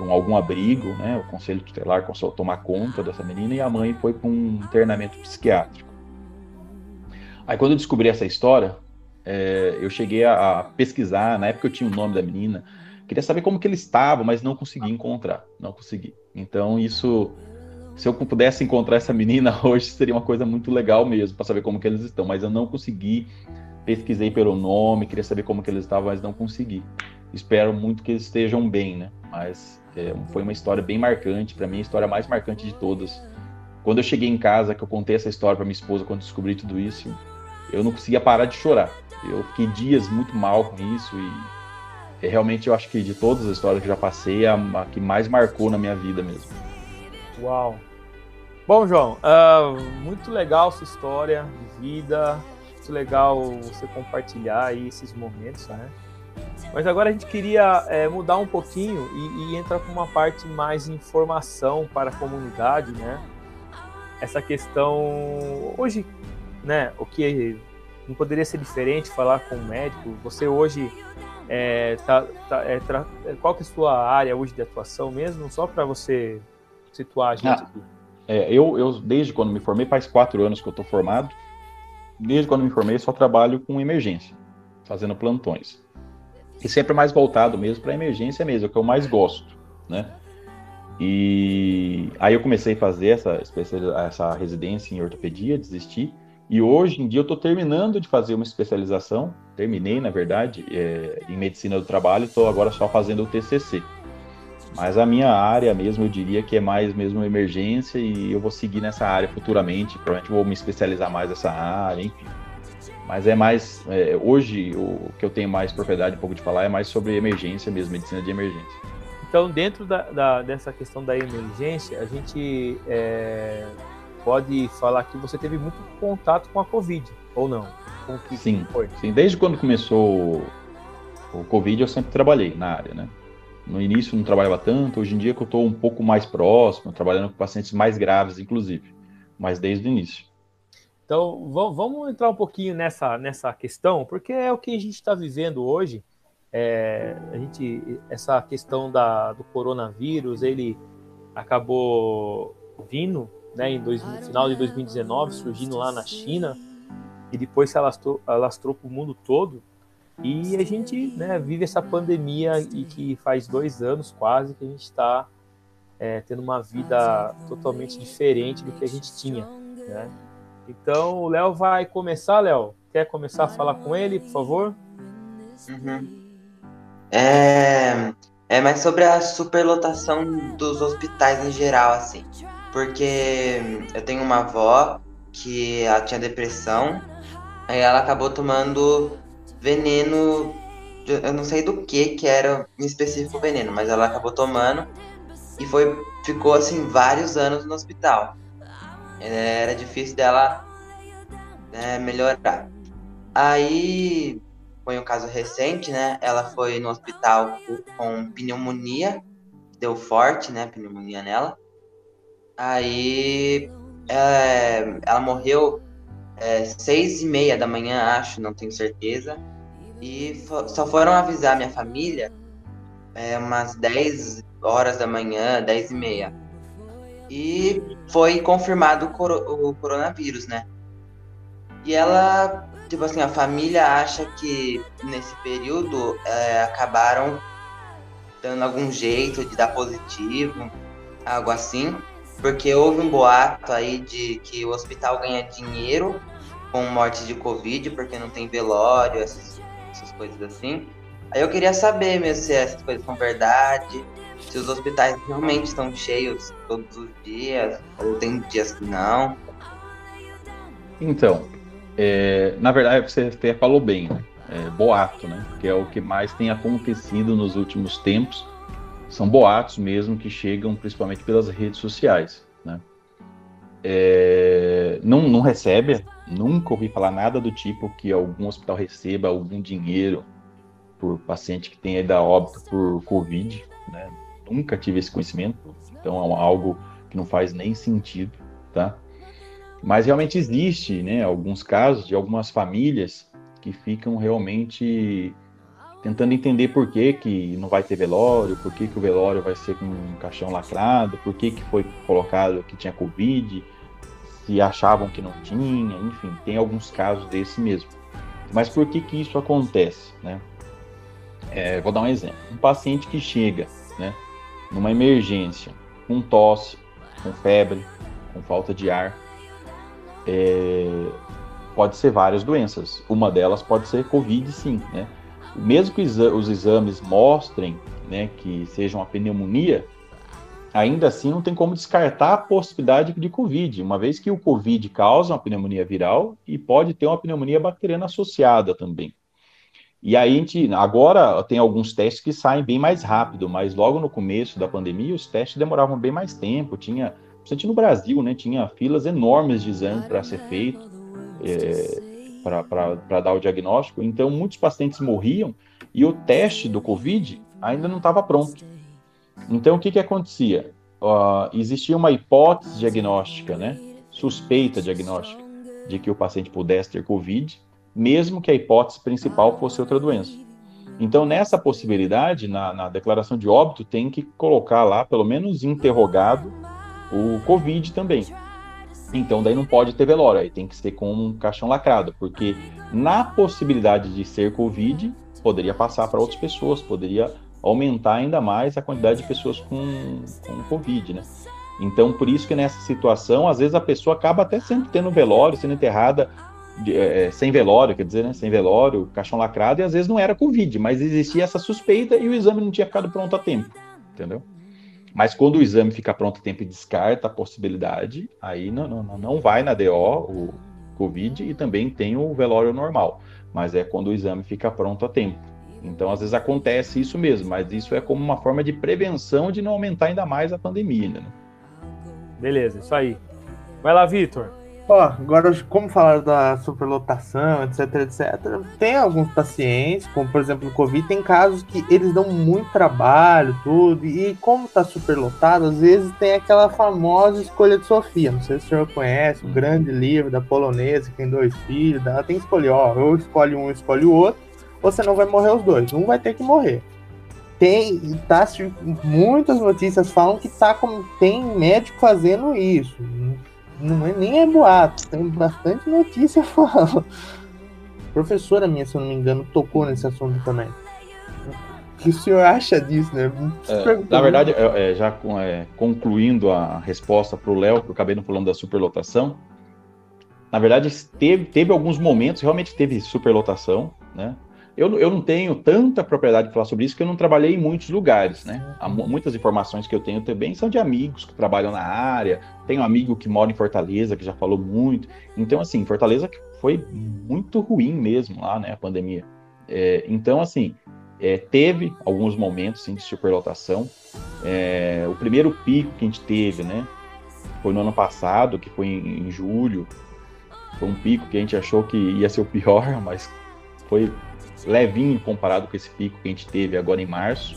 um, algum abrigo, né? O conselho tutelar começou a tomar conta dessa menina e a mãe foi para um internamento psiquiátrico. Aí quando eu descobri essa história, é, eu cheguei a, a, pesquisar, na época eu tinha o nome da menina, queria saber como que ele estava, mas não consegui encontrar, não consegui. Então isso, se eu pudesse encontrar essa menina (laughs) hoje, seria uma coisa muito legal mesmo, para saber como que eles estão, mas eu não consegui, pesquisei pelo nome, queria saber como que eles estavam, mas não consegui. Espero muito que eles estejam bem, né? Mas é, foi uma história bem marcante, para mim, a história mais marcante de todas. Quando eu cheguei em casa, que eu contei essa história para minha esposa, quando descobri tudo isso, eu não conseguia parar de chorar. Eu fiquei dias muito mal com isso e é, realmente eu acho que de todas as histórias que já passei, a, a que mais marcou na minha vida mesmo. Uau! Bom, João, uh, muito legal sua história de vida, muito legal você compartilhar aí esses momentos, né? Mas agora a gente queria é, mudar um pouquinho e, e, entrar com uma parte mais informação para a comunidade, né? Essa questão hoje, né? O que não poderia ser diferente falar com o médico. Você hoje é, tá, tá, é, tra... qual que é a sua área hoje de atuação mesmo? Só para você situar a gente ah, aqui. É, eu, eu, desde quando me formei, faz quatro anos que eu estou formado. Desde quando me formei, só trabalho com emergência, fazendo plantões e sempre mais voltado mesmo para emergência mesmo, é o que eu mais gosto, né? E aí eu comecei a fazer essa, essa residência em ortopedia, desisti, e hoje em dia eu estou terminando de fazer uma especialização, terminei na verdade, é, em medicina do trabalho, estou agora só fazendo o TCC. Mas a minha área mesmo, eu diria que é mais mesmo emergência e eu vou seguir nessa área futuramente, provavelmente vou me especializar mais nessa área, enfim. Mas é mais. É, hoje, o que eu tenho mais propriedade um pouco de falar é mais sobre emergência mesmo, medicina de emergência. Então, dentro da, da dessa questão da emergência, a gente é, pode falar que você teve muito contato com a Covid, ou não? sim, foi? sim. Desde quando começou o Covid, eu sempre trabalhei na área, né? No início não trabalhava tanto, hoje em dia que eu estou um pouco mais próximo, trabalhando com pacientes mais graves, inclusive, mas desde o início. Então, vamos entrar um pouquinho nessa, nessa questão, porque é o que a gente está vivendo hoje. É, a gente, essa questão da, do coronavírus, ele acabou vindo né, em dois, no final de 2019, surgindo lá na China, e depois se alastrou, alastrou para o mundo todo. E a gente né, vive essa pandemia e que faz dois anos quase que a gente está é, tendo uma vida totalmente diferente do que a gente tinha. Né? Então o Léo vai começar, Léo. Quer começar a falar com ele, por favor? Uhum. É, é mais sobre a superlotação dos hospitais em geral, assim. Porque eu tenho uma avó que ela tinha depressão, aí ela acabou tomando veneno, eu não sei do que que era em específico o veneno, mas ela acabou tomando e foi ficou assim vários anos no hospital. Era difícil dela né, melhorar. Aí foi um caso recente, né? Ela foi no hospital com pneumonia, deu forte, né? Pneumonia nela. Aí é, ela morreu é, seis e meia da manhã, acho, não tenho certeza. E só foram avisar minha família é, umas 10 horas da manhã, 10 e meia. E foi confirmado o, o coronavírus, né? E ela, tipo assim, a família acha que nesse período é, acabaram dando algum jeito de dar positivo, algo assim porque houve um boato aí de que o hospital ganha dinheiro com morte de Covid, porque não tem velório, essas, essas coisas assim. Aí eu queria saber mesmo se essas coisas são verdade, se os hospitais realmente estão cheios todos os dias, ou tem dias que não. Então, é, na verdade você até falou bem, né? É, boato, né? Que é o que mais tem acontecido nos últimos tempos são boatos mesmo que chegam principalmente pelas redes sociais. Né? É, não, não recebe, nunca ouvi falar nada do tipo que algum hospital receba algum dinheiro por paciente que tenha ido óbito por Covid. Né? Nunca tive esse conhecimento, então é algo que não faz nem sentido. Tá? Mas realmente existe né, alguns casos de algumas famílias que ficam realmente tentando entender por que, que não vai ter velório, por que, que o velório vai ser com um caixão lacrado, por que, que foi colocado que tinha Covid, se achavam que não tinha, enfim, tem alguns casos desse mesmo. Mas por que, que isso acontece? Né? É, vou dar um exemplo. Um paciente que chega né, numa emergência com tosse, com febre, com falta de ar, é, pode ser várias doenças. Uma delas pode ser Covid, sim, né? Mesmo que os exames mostrem né, que seja uma pneumonia, ainda assim não tem como descartar a possibilidade de Covid, uma vez que o Covid causa uma pneumonia viral e pode ter uma pneumonia bacteriana associada também. E aí, a gente, agora tem alguns testes que saem bem mais rápido, mas logo no começo da pandemia os testes demoravam bem mais tempo. Tinha, principalmente no Brasil, né, tinha filas enormes de exame para ser feito. É, para dar o diagnóstico. Então, muitos pacientes morriam e o teste do Covid ainda não estava pronto. Então, o que, que acontecia? Uh, existia uma hipótese diagnóstica, né? suspeita diagnóstica, de que o paciente pudesse ter Covid, mesmo que a hipótese principal fosse outra doença. Então, nessa possibilidade, na, na declaração de óbito, tem que colocar lá, pelo menos interrogado, o Covid também. Então daí não pode ter velório, aí tem que ser com um caixão lacrado, porque na possibilidade de ser Covid, poderia passar para outras pessoas, poderia aumentar ainda mais a quantidade de pessoas com, com Covid, né? Então, por isso que nessa situação, às vezes a pessoa acaba até sempre tendo velório, sendo enterrada de, é, sem velório, quer dizer, né, sem velório, caixão lacrado, e às vezes não era Covid, mas existia essa suspeita e o exame não tinha ficado pronto a tempo, entendeu? Mas quando o exame fica pronto a tempo e descarta a possibilidade, aí não, não, não vai na DO o Covid e também tem o velório normal. Mas é quando o exame fica pronto a tempo. Então, às vezes acontece isso mesmo, mas isso é como uma forma de prevenção de não aumentar ainda mais a pandemia. Né? Beleza, isso aí. Vai lá, Vitor. Ó, agora, como falar da superlotação, etc, etc, tem alguns pacientes, como por exemplo o Covid, tem casos que eles dão muito trabalho, tudo, e como tá superlotado, às vezes tem aquela famosa escolha de Sofia, não sei se o senhor conhece, o grande livro da polonesa, que tem dois filhos, ela tem que escolher, ó, ou escolhe um, escolhe o outro, ou você não vai morrer os dois, um vai ter que morrer. Tem, tá, muitas notícias falam que tá como, tem médico fazendo isso, não é, nem é boato, tem bastante notícia (laughs) falando. Professora minha, se eu não me engano, tocou nesse assunto também. O que o senhor acha disso, né? É, na verdade, é, já é, concluindo a resposta para o Léo, que eu acabei não falando da superlotação, na verdade, teve, teve alguns momentos, realmente teve superlotação, né? Eu, eu não tenho tanta propriedade de falar sobre isso, porque eu não trabalhei em muitos lugares, né? Há muitas informações que eu tenho também são de amigos que trabalham na área. Tenho um amigo que mora em Fortaleza, que já falou muito. Então, assim, Fortaleza foi muito ruim mesmo lá, né? A pandemia. É, então, assim, é, teve alguns momentos sim, de superlotação. É, o primeiro pico que a gente teve, né? Foi no ano passado, que foi em, em julho. Foi um pico que a gente achou que ia ser o pior, (laughs) mas foi levinho comparado com esse pico que a gente teve agora em março.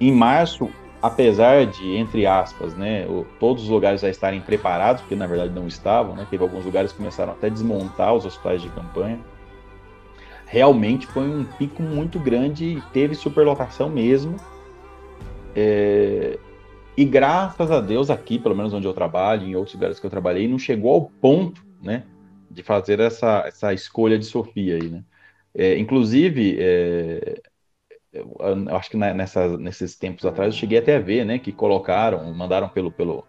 Em março, apesar de, entre aspas, né, todos os lugares já estarem preparados, porque na verdade não estavam, né, teve alguns lugares que começaram até a desmontar os hospitais de campanha, realmente foi um pico muito grande e teve superlotação mesmo. É... E graças a Deus aqui, pelo menos onde eu trabalho, em outros lugares que eu trabalhei, não chegou ao ponto, né, de fazer essa, essa escolha de Sofia aí, né. É, inclusive, é, acho que nessa, nesses tempos atrás eu cheguei até a ver, né, que colocaram, mandaram pelo, pelo,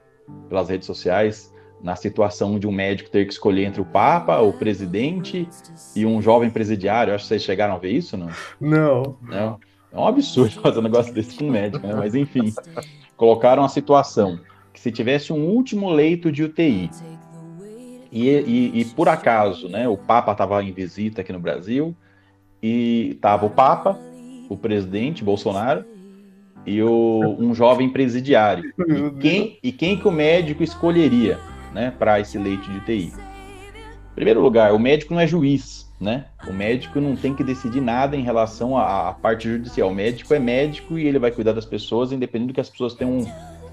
pelas redes sociais na situação de um médico ter que escolher entre o Papa, o presidente e um jovem presidiário. Acho que vocês chegaram a ver isso, não? Não. Não. É um absurdo (laughs) fazer um negócio desse com um médico, né? Mas enfim, colocaram a situação que se tivesse um último leito de UTI e, e, e por acaso, né, o Papa estava em visita aqui no Brasil e tava o Papa, o presidente Bolsonaro e o, um jovem presidiário. (laughs) E quem, e quem que o médico escolheria, né, para esse leite de UTI? Em primeiro lugar, o médico não é juiz, né? O médico não tem que decidir nada em relação à, à parte judicial. O médico é médico e ele vai cuidar das pessoas, independente do que as pessoas tenham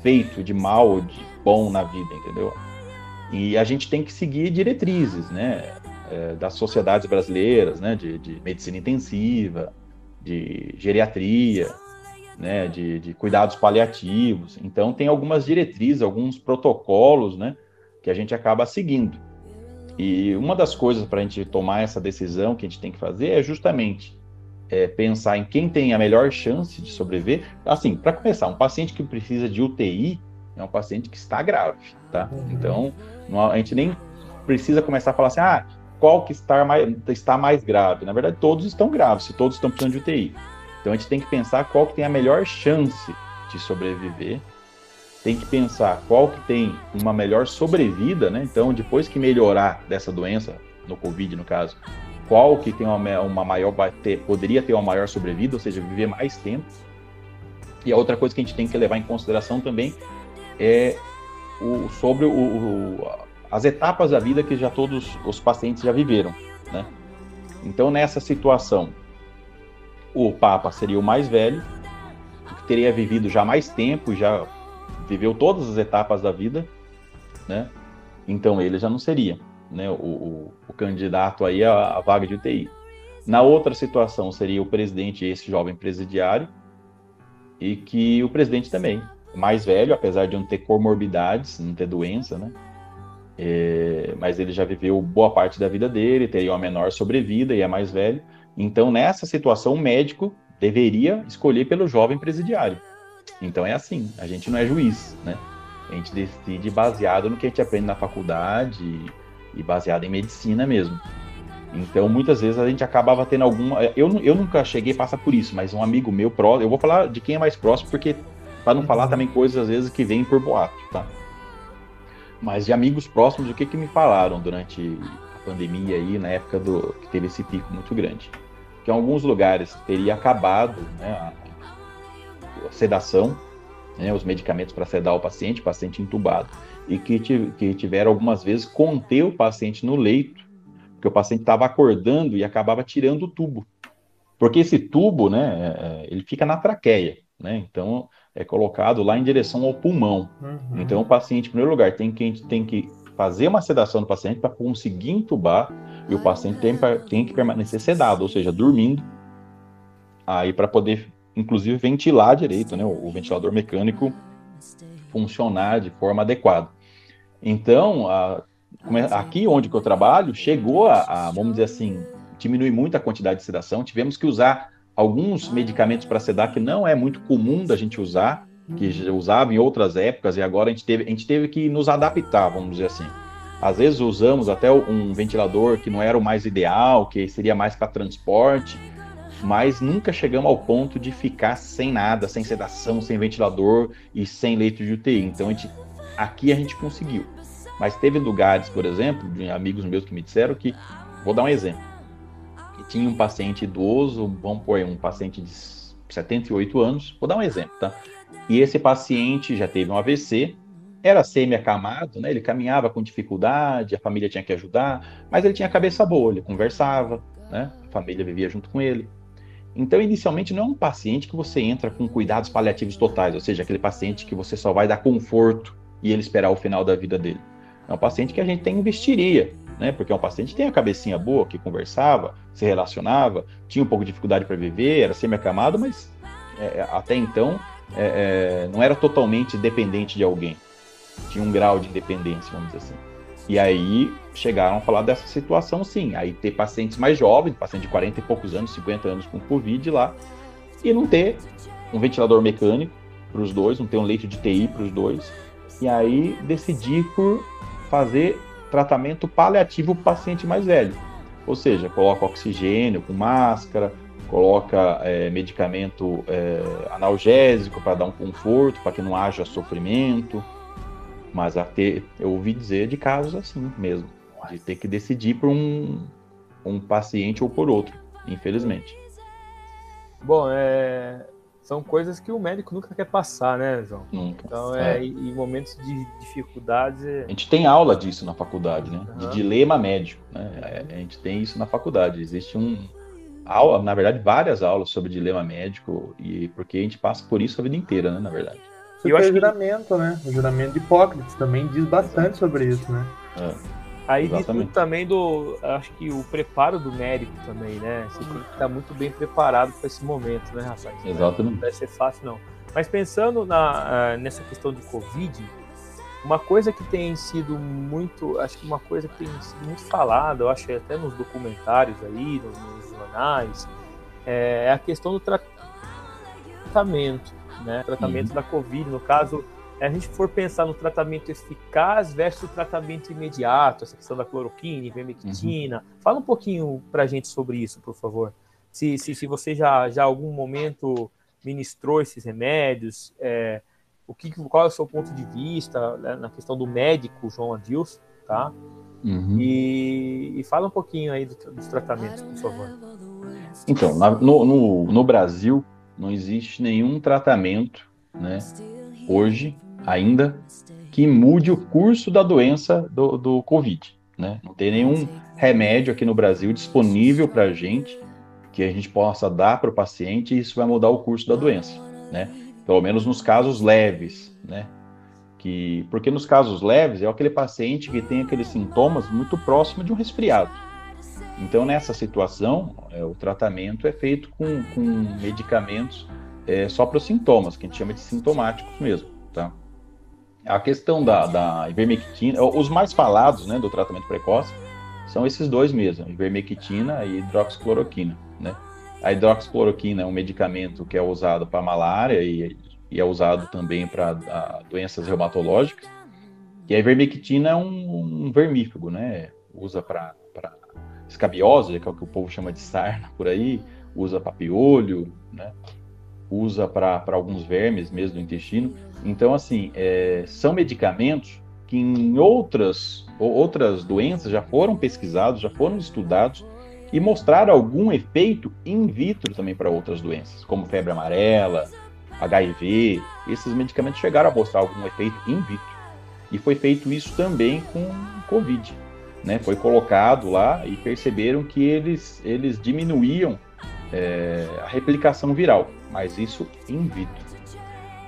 feito de mal ou de bom na vida, entendeu? E a gente tem que seguir diretrizes, né? É, das sociedades brasileiras, né, de, de, medicina intensiva, de geriatria, né, de, de, cuidados paliativos. Então, tem algumas diretrizes, alguns protocolos, né, que a gente acaba seguindo. E uma das coisas para a gente tomar essa decisão que a gente tem que fazer é justamente é, pensar em quem tem a melhor chance de sobreviver. Assim, para começar, um paciente que precisa de UTI é um paciente que está grave, tá? Uhum. Então, a gente nem precisa começar a falar assim, ah, qual que está mais, está mais grave. Na verdade, todos estão graves, se todos estão precisando de UTI. Então a gente tem que pensar qual que tem a melhor chance de sobreviver. Tem que pensar qual que tem uma melhor sobrevida, né? Então, depois que melhorar dessa doença, no Covid no caso, qual que tem uma, uma maior poderia ter uma maior sobrevida, ou seja, viver mais tempo. E a outra coisa que a gente tem que levar em consideração também é o, sobre o, o, as etapas da vida que já todos os pacientes já viveram, né? Então, nessa situação, o Papa seria o mais velho, que teria vivido já mais tempo, já viveu todas as etapas da vida, né? Então, ele já não seria, né? O, o, o candidato aí à, à vaga de UTI. Na outra situação, seria o presidente, esse jovem presidiário, e que o presidente também, mais velho, apesar de não ter comorbidades, não ter doença, né? É, mas ele já viveu boa parte da vida dele, teria uma menor sobrevida e é mais velho. Então, nessa situação, o médico deveria escolher pelo jovem presidiário. Então é assim, a gente não é juiz, né? A gente decide baseado no que a gente aprende na faculdade e baseado em medicina mesmo. Então, muitas vezes a gente acabava tendo alguma. Eu, eu nunca cheguei a passar por isso, mas um amigo meu próximo. Eu vou falar de quem é mais próximo, porque para não falar uhum. também coisas às vezes que vêm por boato, tá? Mas de amigos próximos, o que, que me falaram durante a pandemia aí, na época do que teve esse pico muito grande? Que em alguns lugares teria acabado né, a, a sedação, né, os medicamentos para sedar o paciente, paciente entubado, e que, que tiveram algumas vezes conter o paciente no leito, porque o paciente estava acordando e acabava tirando o tubo. Porque esse tubo, né, é, é, ele fica na traqueia, né? Então, é colocado lá em direção ao pulmão. Uhum. Então, o paciente, em primeiro lugar, tem que, tem que fazer uma sedação do paciente para conseguir entubar e o paciente tem, tem que permanecer sedado, ou seja, dormindo, aí para poder, inclusive, ventilar direito, né? O, o, ventilador mecânico funcionar de forma adequada. Então, a, aqui onde eu trabalho, chegou a, a, vamos dizer assim, diminuir muito a quantidade de sedação, tivemos que usar alguns medicamentos para sedar que não é muito comum da gente usar, que usava em outras épocas e agora a gente teve, a gente teve que nos adaptar, vamos dizer assim. Às vezes usamos até um ventilador que não era o mais ideal, que seria mais para transporte, mas nunca chegamos ao ponto de ficar sem nada, sem sedação, sem ventilador e sem leito de UTI. Então a gente, aqui a gente conseguiu. Mas teve lugares, por exemplo, de amigos meus que me disseram que, vou dar um exemplo, tinha um paciente idoso, vamos pôr um paciente de 78 anos, vou dar um exemplo, tá? E esse paciente já teve um AVC, era semi-acamado, né? Ele caminhava com dificuldade, a família tinha que ajudar, mas ele tinha cabeça boa, ele conversava, né? A família vivia junto com ele. Então, inicialmente, não é um paciente que você entra com cuidados paliativos totais, ou seja, aquele paciente que você só vai dar conforto e ele esperar o final da vida dele. É um paciente que a gente até investiria, né? Porque é um paciente tem a cabecinha boa, que conversava, se relacionava, tinha um pouco de dificuldade para viver, era semi-acamado, mas é, até então é, é, não era totalmente dependente de alguém. Tinha um grau de independência, vamos dizer assim. E aí chegaram a falar dessa situação, sim. Aí ter pacientes mais jovens, paciente de 40 e poucos anos, 50 anos com Covid lá, e não ter um ventilador mecânico para os dois, não ter um leito de TI para os dois. E aí decidir por fazer tratamento paliativo para o paciente mais velho. Ou seja, coloca oxigênio com máscara, coloca é, medicamento é, analgésico para dar um conforto, para que não haja sofrimento. Mas até, eu ouvi dizer de casos assim mesmo, de ter que decidir por um, um paciente ou por outro, infelizmente. Bom, é, são coisas que o médico nunca quer passar, né, João? Nunca. Então, é, é. em momentos de dificuldades. É... A gente tem aula disso na faculdade, né? Uhum. De dilema médico, né? É, a gente tem isso na faculdade. Existe um aula, na verdade, várias aulas sobre dilema médico e porque a gente passa por isso a vida inteira, né? Na verdade. Eu acho o juramento, que... né? O juramento de Hipócrates também diz bastante sobre isso, né? É. Aí diz tudo também do. Acho que o preparo do médico também, né? Você tem que estar muito bem preparado para esse momento, né, rapaz? Exatamente. Não vai ser fácil, não. Mas pensando na, uh, nessa questão de Covid, uma coisa que tem sido muito. Acho que uma coisa que tem sido muito falada, eu acho até nos documentários aí, nos, jornais, é, é a questão do tratamento né? Tratamento uhum. da Covid, no caso, a gente for pensar no tratamento eficaz versus o tratamento imediato, essa questão da cloroquina, ivermectina, uhum. fala um pouquinho para a gente sobre isso, por favor. Se, se, se você já já algum momento ministrou esses remédios, é, o que, qual é o seu ponto de vista né, na questão do médico João Adilson, tá? Uhum. E, e, fala um pouquinho aí do, dos tratamentos, por favor. Então, na, no, no, no Brasil, não existe nenhum tratamento, né, hoje, ainda, que mude o curso da doença do, do Covid. Né? Não tem nenhum remédio aqui no Brasil disponível para a gente que a gente possa dar para o paciente e isso vai mudar o curso da doença, né? Pelo menos nos casos leves, né? Que, porque nos casos leves é aquele paciente que tem aqueles sintomas muito próximo de um resfriado. Então, nessa situação, é, o tratamento é feito com, com medicamentos é, só para os sintomas, que a gente chama de sintomáticos mesmo, tá? A questão da, da ivermectina, os mais falados, né, do tratamento precoce, são esses dois mesmo, ivermectina e hidroxicloroquina, né? A hidroxicloroquina é um medicamento que é usado para malária e, e, é usado também para doenças reumatológicas. E a ivermectina é um, um vermífugo, né? Usa para escabiose, que é o que o povo chama de sarna por aí, usa para piolho, né? Usa para alguns vermes mesmo do intestino. Então, assim, é, são medicamentos que em outras, outras doenças já foram pesquisados, já foram estudados e mostraram algum efeito in vitro também para outras doenças, como febre amarela, HIV. Esses medicamentos chegaram a mostrar algum efeito in vitro. E foi feito isso também com Covid né, foi colocado lá e perceberam que eles, eles diminuíam é, a replicação viral, mas isso in vitro.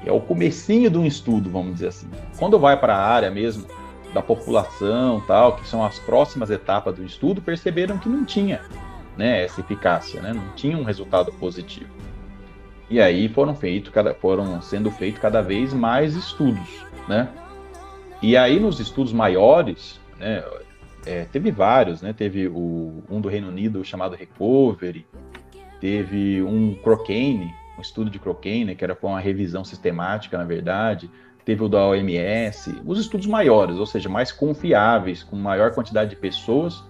É o comecinho de um estudo, vamos dizer assim. Quando vai para a área mesmo da população, tal, que são as próximas etapas do estudo, perceberam que não tinha né, essa eficácia, né, não tinha um resultado positivo. E aí foram feitos, foram sendo feitos cada vez mais estudos, né? E aí nos estudos maiores, né, é, teve vários, né? Teve o, um do Reino Unido chamado Recovery, teve um Crocaine, um estudo de Crocaine, que era com uma revisão sistemática, na verdade, teve o da OMS, os estudos maiores, ou seja, mais confiáveis, com maior quantidade de pessoas,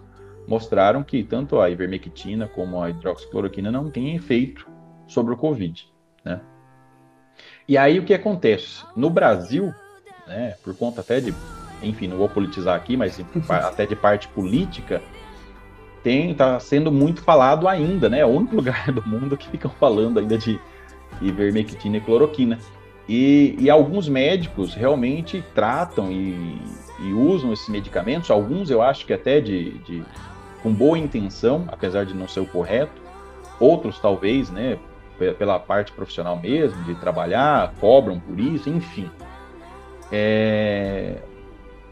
mostraram que tanto a ivermectina como a hidroxicloroquina não têm efeito sobre o Covid, né? E aí o que acontece? No Brasil, né, por conta até de, enfim, não vou politizar aqui, mas (laughs) até de parte política, tem está sendo muito falado ainda, né? É o único (laughs) lugar do mundo que ficam falando ainda de ivermectina e cloroquina. E, e alguns médicos realmente tratam e, e, usam esses medicamentos, alguns eu acho que até de, de, com boa intenção, apesar de não ser o correto, outros talvez, né, pela parte profissional mesmo, de trabalhar, cobram por isso, enfim. É...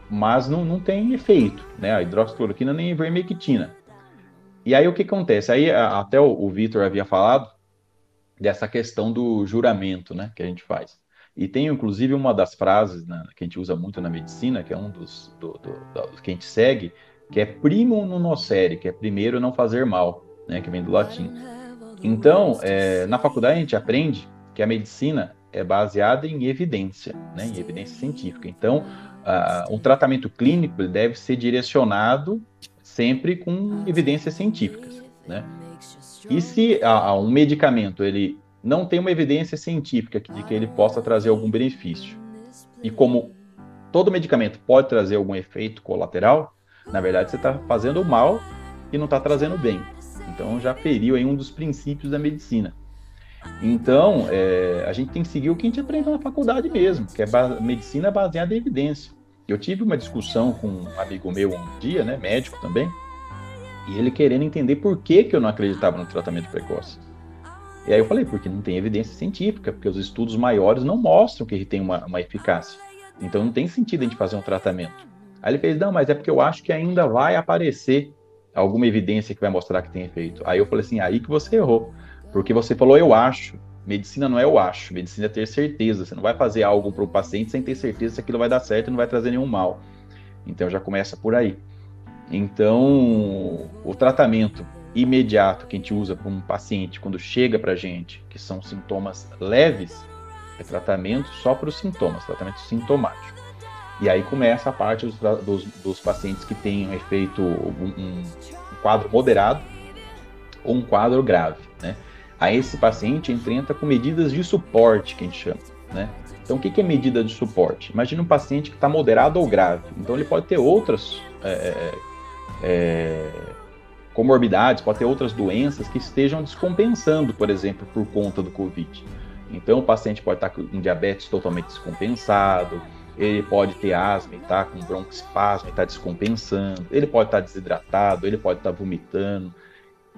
Mas não, não tem efeito, né? A hidroxicloroquina nem a ivermectina. E aí o que acontece? Aí até o, o Vitor havia falado dessa questão do juramento, né, que a gente faz. E tem inclusive uma das frases né, que a gente usa muito na medicina, que é um dos do, do, do, que a gente segue, que é primo non nocere, que é primeiro não fazer mal, né, que vem do latim. Então, é, na faculdade a gente aprende que a medicina é baseada em evidência, né, em evidência científica. Então, uh, um tratamento clínico deve ser direcionado sempre com evidências científicas, né? E se um medicamento ele não tem uma evidência científica de que ele possa trazer algum benefício, e como todo medicamento pode trazer algum efeito colateral, na verdade você está fazendo mal e não está trazendo bem. Então já feriu aí um dos princípios da medicina. Então, é, a gente tem que seguir o que a gente aprende na faculdade mesmo, que é medicina baseada em evidência. Eu tive uma discussão com um amigo meu um dia, né, médico também, e ele querendo entender por que, que eu não acreditava no tratamento precoce. E aí eu falei, porque não tem evidência científica, porque os estudos maiores não mostram que ele tem uma, uma eficácia. Então não tem sentido a gente fazer um tratamento. Aí ele fez, não, mas é porque eu acho que ainda vai aparecer alguma evidência que vai mostrar que tem efeito. Aí eu falei assim, aí que você errou. Porque você falou, eu acho. Medicina não é eu acho, medicina é ter certeza. Você não vai fazer algo para o paciente sem ter certeza se aquilo vai dar certo e não vai trazer nenhum mal. Então já começa por aí. Então, o tratamento imediato que a gente usa para um paciente quando chega para a gente, que são sintomas leves, é tratamento só para os sintomas, tratamento sintomático. E aí começa a parte dos, dos, dos pacientes que têm um efeito, um, um, quadro moderado ou um quadro grave, né? Aí esse paciente entra com medidas de suporte, que a gente chama, né? Então, o que é medida de suporte? Imagina um paciente que está moderado ou grave. Então, ele pode ter outras é, é, comorbidades, pode ter outras doenças que estejam descompensando, por exemplo, por conta do Covid. Então, o paciente pode estar com diabetes totalmente descompensado, ele pode ter asma e tá com broncoespasmo e tá descompensando, ele pode estar desidratado, ele pode estar vomitando.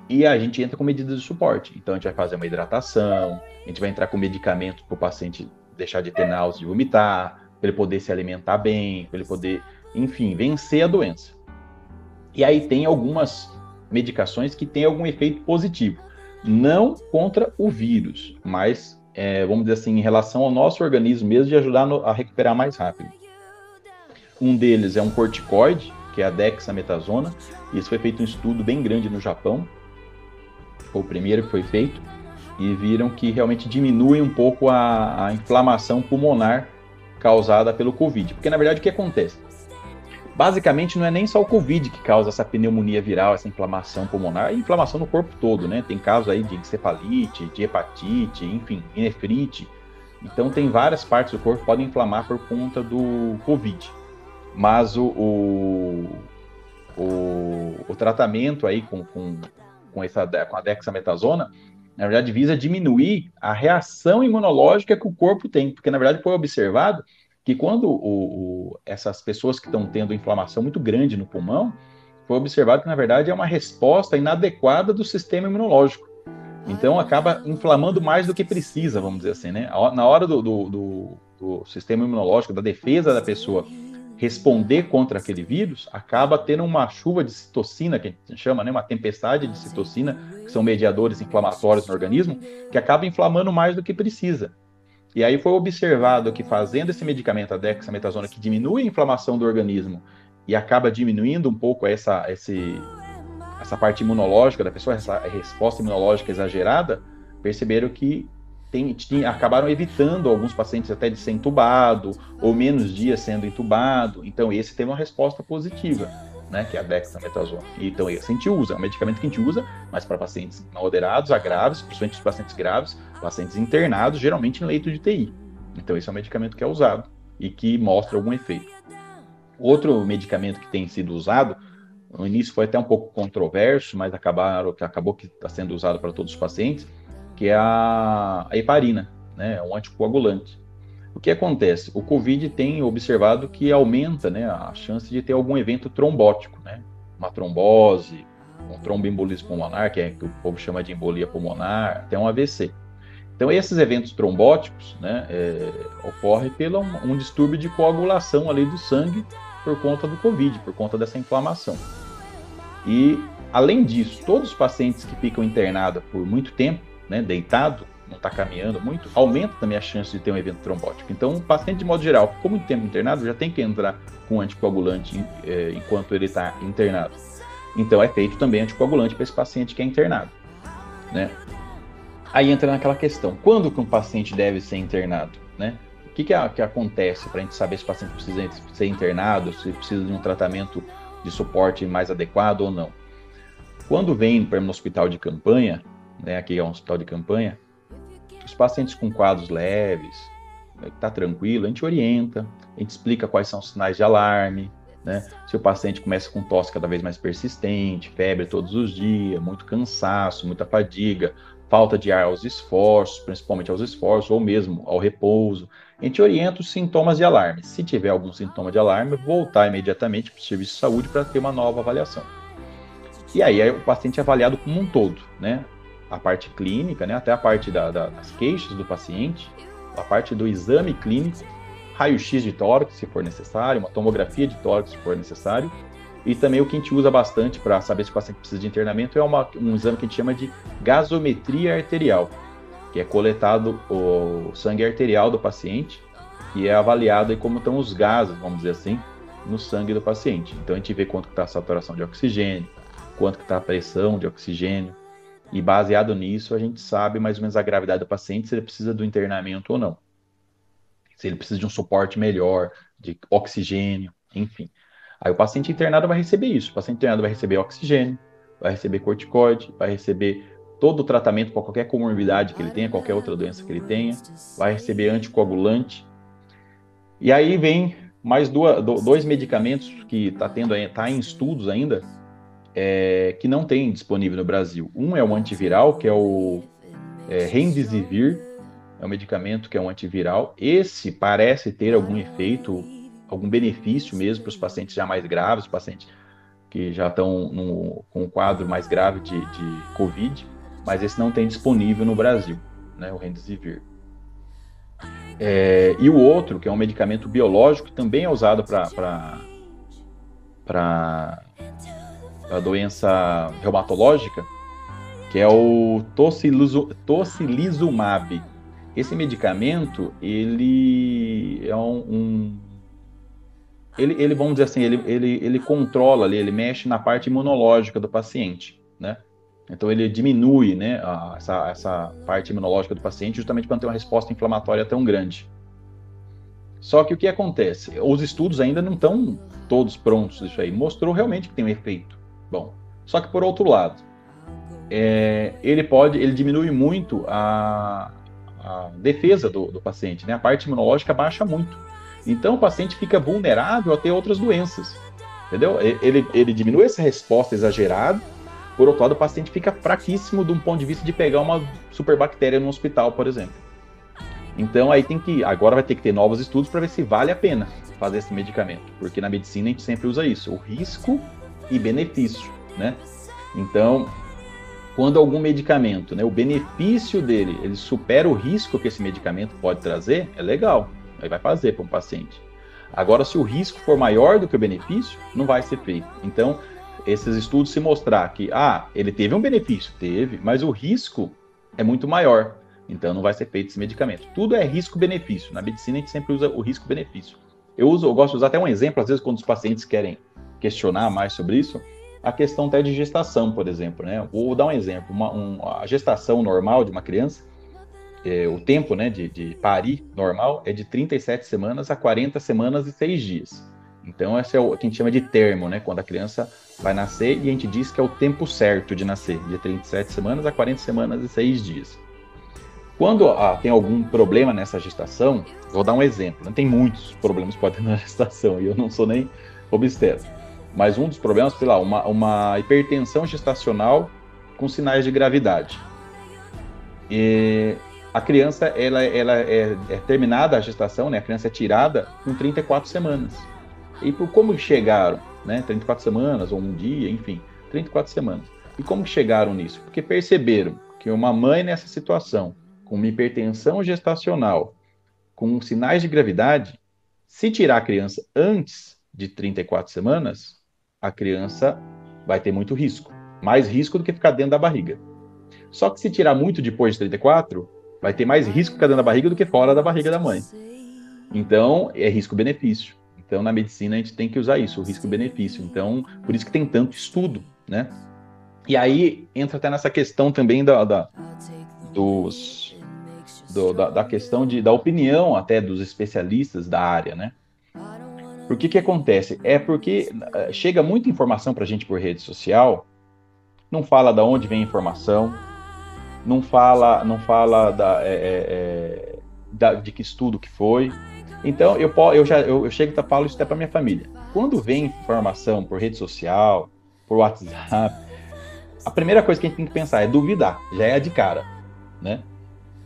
E a gente entra com medidas de suporte. Então, a gente vai fazer uma hidratação, a gente vai entrar com medicamentos para o paciente deixar de ter náusea e vomitar, para ele poder se alimentar bem, para ele poder, enfim, vencer a doença. E aí tem algumas medicações que têm algum efeito positivo. Não contra o vírus, mas é, vamos dizer assim, em relação ao nosso organismo mesmo, de ajudar no, a recuperar mais rápido. Um deles é um corticoide, que é a dexametasona. Isso foi feito um estudo bem grande no Japão. Foi o primeiro que foi feito. E viram que realmente diminui um pouco a, a inflamação pulmonar causada pelo Covid. Porque, na verdade, o que acontece? Basicamente não é nem só o Covid que causa essa pneumonia viral, essa inflamação pulmonar, é inflamação no corpo todo, né? Tem casos aí de encefalite, de hepatite, enfim, nefrite. Então tem várias partes do corpo que podem inflamar por conta do Covid. Mas o, o, o, o tratamento aí com, com, com, essa, com a dexametasona, na verdade, visa diminuir a reação imunológica que o corpo tem, porque na verdade foi observado que quando o, o, essas pessoas que estão tendo inflamação muito grande no pulmão, foi observado que na verdade é uma resposta inadequada do sistema imunológico. Então acaba inflamando mais do que precisa, vamos dizer assim, né? Na hora do, do, do, do sistema imunológico, da defesa da pessoa responder contra aquele vírus, acaba tendo uma chuva de citocina, que a gente chama, né, uma tempestade de citocina, que são mediadores inflamatórios no organismo, que acaba inflamando mais do que precisa. E aí foi observado que fazendo esse medicamento, a dexametasona, que diminui a inflamação do organismo e acaba diminuindo um pouco essa, esse, essa parte imunológica da pessoa, essa resposta imunológica exagerada, perceberam que tem, acabaram evitando alguns pacientes até de ser entubado, ou menos dias sendo entubado. Então, esse teve uma resposta positiva. Né, que é a dexametasona. Então, esse a gente usa, é um medicamento que a gente usa, mas para pacientes moderados a graves, principalmente os pacientes graves, pacientes internados, geralmente em leito de TI. Então, esse é um medicamento que é usado e que mostra algum efeito. Outro medicamento que tem sido usado, no início foi até um pouco controverso, mas acabaram, acabou que está sendo usado para todos os pacientes, que é a, a heparina, né, um anticoagulante. O que acontece? O COVID tem observado que aumenta né, a chance de ter algum evento trombótico, né? Uma trombose, um tromboembolismo pulmonar, que é que o povo chama de embolia pulmonar, até um AVC. Então, esses eventos trombóticos né, é, ocorrem pelo um, um distúrbio de coagulação ali do sangue por conta do COVID, por conta dessa inflamação. E, além disso, todos os pacientes que ficam internados por muito tempo, né, deitado, não está caminhando muito, aumenta também a chance de ter um evento trombótico. Então, o paciente, de modo geral, ficou muito tempo internado, já tem que entrar com anticoagulante é, enquanto ele está internado. Então, é feito também anticoagulante para esse paciente que é internado. Né? Aí entra naquela questão: quando que um paciente deve ser internado? Né? O que, que, é, que acontece para a gente saber se o paciente precisa ser internado, se precisa de um tratamento de suporte mais adequado ou não? Quando vem para o hospital de campanha, né, aqui é um hospital de campanha, os pacientes com quadros leves, está né, tranquilo, a gente orienta, a gente explica quais são os sinais de alarme, né? Se o paciente começa com tosse cada vez mais persistente, febre todos os dias, muito cansaço, muita fadiga, falta de ar aos esforços, principalmente aos esforços, ou mesmo ao repouso, a gente orienta os sintomas de alarme. Se tiver algum sintoma de alarme, voltar imediatamente para o serviço de saúde para ter uma nova avaliação. E aí o paciente é avaliado como um todo, né? A parte clínica, né, até a parte da, da, das queixas do paciente, a parte do exame clínico, raio-x de tórax, se for necessário, uma tomografia de tórax, se for necessário, e também o que a gente usa bastante para saber se o paciente precisa de internamento é uma, um exame que a gente chama de gasometria arterial, que é coletado o sangue arterial do paciente e é avaliado aí como estão os gases, vamos dizer assim, no sangue do paciente. Então a gente vê quanto está a saturação de oxigênio, quanto está a pressão de oxigênio, e baseado nisso, a gente sabe mais ou menos a gravidade do paciente, se ele precisa do internamento ou não. Se ele precisa de um suporte melhor, de oxigênio, enfim. Aí o paciente internado vai receber isso. O paciente internado vai receber oxigênio, vai receber corticoide, vai receber todo o tratamento para qualquer comorbidade que ele tenha, qualquer outra doença que ele tenha, vai receber anticoagulante. E aí vem mais duas, dois medicamentos que está tendo, tá em estudos ainda, é, que não tem disponível no Brasil. Um é o antiviral, que é o é, Remdesivir, é um medicamento que é um antiviral. Esse parece ter algum efeito, algum benefício mesmo para os pacientes já mais graves, pacientes que já estão com um quadro mais grave de, de Covid, mas esse não tem disponível no Brasil, né, o Remdesivir. É, e o outro, que é um medicamento biológico, também é usado para a doença reumatológica, que é o tocilizumab. Esse medicamento, ele é um, um ele, ele, vamos dizer assim, ele, ele, ele controla ali, ele mexe na parte imunológica do paciente, né? Então ele diminui, né, a, essa, essa parte imunológica do paciente justamente para não ter uma resposta inflamatória tão grande. Só que o que acontece? Os estudos ainda não estão todos prontos isso aí. Mostrou realmente que tem um efeito. Bom, só que por outro lado, é, ele pode, ele diminui muito a, a defesa do, do, paciente, né? A parte imunológica baixa muito. Então o paciente fica vulnerável a ter outras doenças, entendeu? Ele, ele diminui essa resposta exagerada. Por outro lado, o paciente fica fraquíssimo de um ponto de vista de pegar uma superbactéria no hospital, por exemplo. Então aí tem que, agora vai ter que ter novos estudos para ver se vale a pena fazer esse medicamento, porque na medicina a gente sempre usa isso, o risco e benefício, né? Então, quando algum medicamento, né, o benefício dele, ele supera o risco que esse medicamento pode trazer, é legal, aí vai fazer para um paciente. Agora, se o risco for maior do que o benefício, não vai ser feito. Então, esses estudos se mostrar que, ah, ele teve um benefício, teve, mas o risco é muito maior. Então, não vai ser feito esse medicamento. Tudo é risco-benefício. Na medicina, a gente sempre usa o risco-benefício. Eu uso, eu gosto de usar até um exemplo, às vezes, quando os pacientes querem questionar mais sobre isso, a questão até de gestação, por exemplo, né? Vou dar um exemplo, uma, um, a gestação normal de uma criança, é, o tempo né, de, de parir normal é de 37 semanas a 40 semanas e 6 dias. Então, esse é o que a gente chama de termo, né? Quando a criança vai nascer e a gente diz que é o tempo certo de nascer, de 37 semanas a 40 semanas e 6 dias. Quando ah, tem algum problema nessa gestação, vou dar um exemplo. Né? Tem muitos problemas podem (laughs) na gestação e eu não sou nem obstetra. Mas um dos problemas, sei lá, uma, uma hipertensão gestacional com sinais de gravidade. E a criança, ela, ela é, é, terminada a gestação, né? A criança é tirada com 34 semanas. E por como chegaram, né? 34 semanas ou um dia, enfim, 34 semanas. E como chegaram nisso? Porque perceberam que uma mãe nessa situação, com uma hipertensão gestacional, com sinais de gravidade, se tirar a criança antes de 34 semanas, a criança vai ter muito risco. Mais risco do que ficar dentro da barriga. Só que se tirar muito depois de 34, vai ter mais risco ficar dentro da barriga do que fora da barriga da mãe. Então, é risco-benefício. Então, na medicina, a gente tem que usar isso, o risco-benefício. Então, por isso que tem tanto estudo, né? E aí, entra até nessa questão também da, da dos, do, da, da, questão de, da opinião até dos especialistas da área, né? Por que que acontece? É porque uh, chega muita informação para a gente por rede social, não fala da onde vem a informação, não fala, não fala da, é, é, da, de que estudo que foi. Então eu, eu já eu, eu chego e falo isso até para minha família. Quando vem informação por rede social, por WhatsApp, a primeira coisa que a gente tem que pensar é duvidar, já é de cara, né?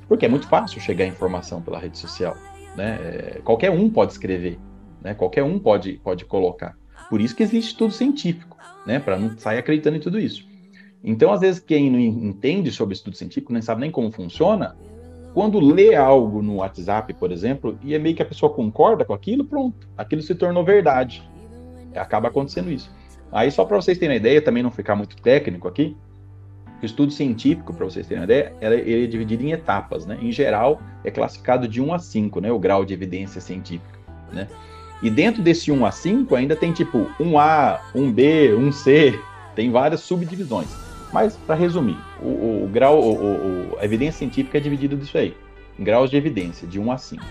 Porque é muito fácil chegar a informação pela rede social, né? Qualquer um pode escrever, né? Qualquer um pode pode colocar. Por isso que existe estudo científico, né? Para não sair acreditando em tudo isso. Então, às vezes, quem não entende sobre estudo científico, nem sabe nem como funciona, quando lê algo no WhatsApp, por exemplo, e é meio que a pessoa concorda com aquilo, pronto, aquilo se tornou verdade. Acaba acontecendo isso. Aí, só para vocês terem uma ideia, também não ficar muito técnico aqui, o estudo científico, para vocês terem uma ideia, ele é dividido em etapas, né? Em geral, é classificado de 1 a 5, né? O grau de evidência científica, né? E dentro desse 1 a 5 ainda tem tipo 1A, 1B, 1C, tem várias subdivisões. Mas, para resumir, o, o grau, o, o, a evidência científica é dividida disso aí, em graus de evidência, de 1 a 5.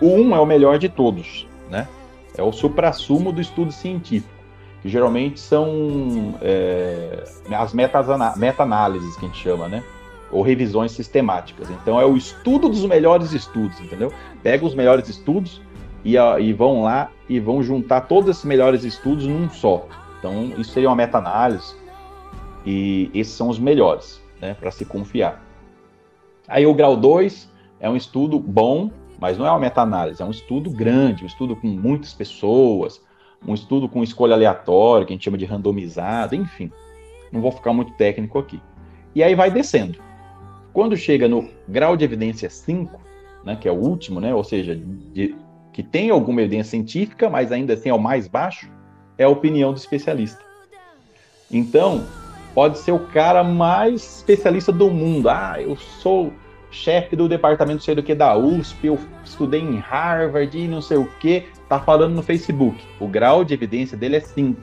O 1 é o melhor de todos, né? É o suprassumo do estudo científico, que geralmente são é, as meta-análises que a gente chama, né? Ou revisões sistemáticas. Então, é o estudo dos melhores estudos, entendeu? Pega os melhores estudos e, e vão lá e vão juntar todos esses melhores estudos num só. Então, isso seria uma meta-análise e esses são os melhores, né, para se confiar. Aí o grau 2 é um estudo bom, mas não é uma meta-análise, é um estudo grande, um estudo com muitas pessoas, um estudo com escolha aleatória, que a gente chama de randomizado, enfim. Não vou ficar muito técnico aqui. E aí vai descendo. Quando chega no grau de evidência 5, né, que é o último, né, ou seja, de, que tem alguma evidência científica, mas ainda assim é o mais baixo, é a opinião do especialista. Então, pode ser o cara mais especialista do mundo. Ah, eu sou chefe do departamento sei do que da USP, eu estudei em Harvard e não sei o que, tá falando no Facebook. O grau de evidência dele é 5,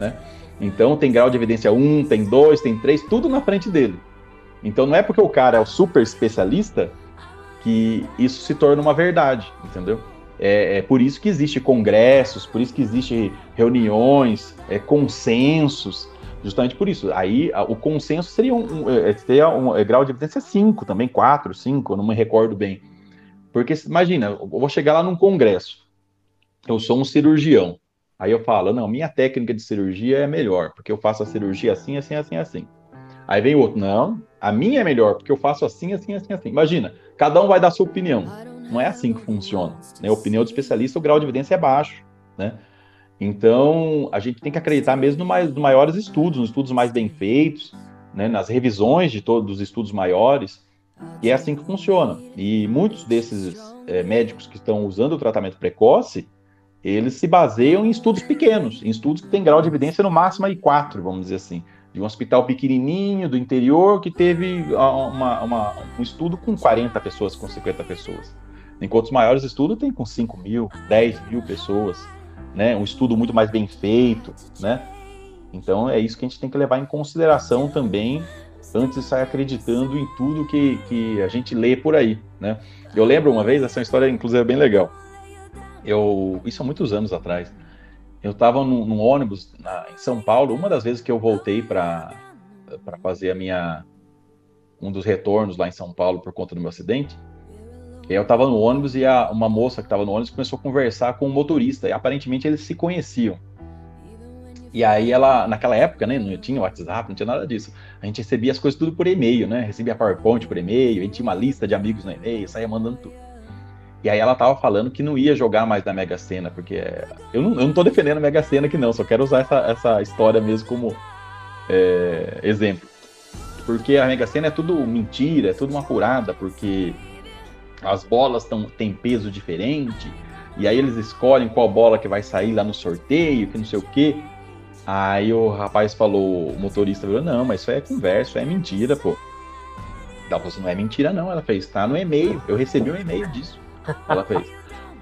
né? Então tem grau de evidência 1, um, tem 2, tem 3, tudo na frente dele. Então não é porque o cara é o super especialista que isso se torna uma verdade, entendeu? É, é por isso que existe congressos, por isso que existe reuniões, é, consensos, Justamente por isso. Aí a, o consenso seria um, um, é, seria um é, grau de evidência 5 também, 4, 5, não me recordo bem. Porque imagina, eu vou chegar lá num congresso, eu sou um cirurgião. Aí eu falo, não, minha técnica de cirurgia é melhor, porque eu faço a cirurgia assim, assim, assim, assim. Aí vem o outro, não, a minha é melhor, porque eu faço assim, assim, assim, assim. Imagina, cada um vai dar sua opinião. Não é assim que funciona. Né? A opinião do especialista, o grau de evidência é baixo. Né? Então, a gente tem que acreditar mesmo nos mais, maiores estudos, nos estudos mais bem feitos, né, nas revisões de todos os estudos maiores, e é assim que funciona. E muitos desses é, médicos que estão usando o tratamento precoce, eles se baseiam em estudos pequenos, em estudos que têm grau de evidência no máximo aí 4, vamos dizer assim. De um hospital pequenininho do interior que teve uma, uma, um estudo com 40 pessoas, com 50 pessoas. Enquanto os maiores estudos têm com 5 mil, 10 mil pessoas né? Um estudo muito mais bem feito, né? Então é isso que a gente tem que levar em consideração também antes de sair acreditando em tudo que, que a gente lê por aí, né? Eu lembro uma vez, essa história inclusive é bem legal. Eu, isso há muitos anos atrás, eu estava num, ônibus na, em São Paulo, uma das vezes que eu voltei para fazer a minha um dos retornos lá em São Paulo por conta do meu acidente. Eu estava no ônibus e a, uma moça que estava no ônibus começou a conversar com o um motorista e aparentemente eles se conheciam. E aí ela, naquela época, né, não tinha WhatsApp, não tinha nada disso. A gente recebia as coisas tudo por e-mail, né? Recebia PowerPoint por e-mail, a gente tinha uma lista de amigos no e-mail, saía mandando tudo. E aí ela tava falando que não ia jogar mais na Mega Sena, porque eu não, eu não tô defendendo a Mega Sena aqui não, só quero usar essa, essa história mesmo como é, exemplo. Porque a Mega Sena é tudo mentira, é tudo uma furada, porque as bolas tão, têm peso diferente, e aí eles escolhem qual bola que vai sair lá no sorteio, que não sei o quê. Aí o rapaz falou, o motorista falou, não, mas isso é conversa, isso é mentira, pô. Ela falou assim, não é mentira não, ela fez, tá no e-mail, eu recebi um e-mail disso. Ela fez.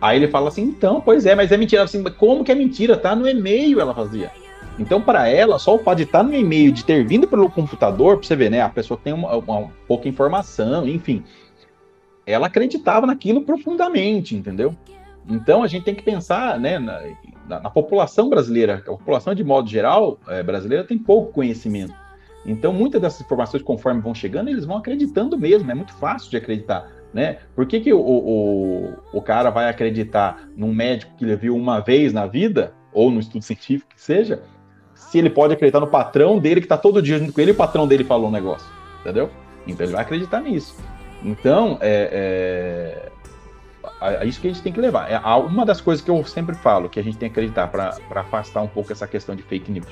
Aí ele fala assim, então, pois é, mas é mentira. Assim, como que é mentira? Tá no e-mail, ela fazia. Então, para ela, só o fato de estar tá no e-mail, de ter vindo pelo computador, para você ver, né? A pessoa tem uma, uma, pouca informação, enfim. Ela acreditava naquilo profundamente, entendeu? Então, a gente tem que pensar, né, na, na, na população brasileira. A população, de modo geral, é, brasileira, tem pouco conhecimento. Então, muitas dessas informações, conforme vão chegando, eles vão acreditando mesmo. É muito fácil de acreditar. Né? Por que, que o, o, o cara vai acreditar num médico que ele viu uma vez na vida, ou no estudo científico que seja, se ele pode acreditar no patrão dele que está todo dia junto com ele e o patrão dele falou um negócio? Entendeu? Então ele vai acreditar nisso. Então, é, é, é isso que a gente tem que levar. É uma das coisas que eu sempre falo que a gente tem que acreditar para afastar um pouco essa questão de fake news.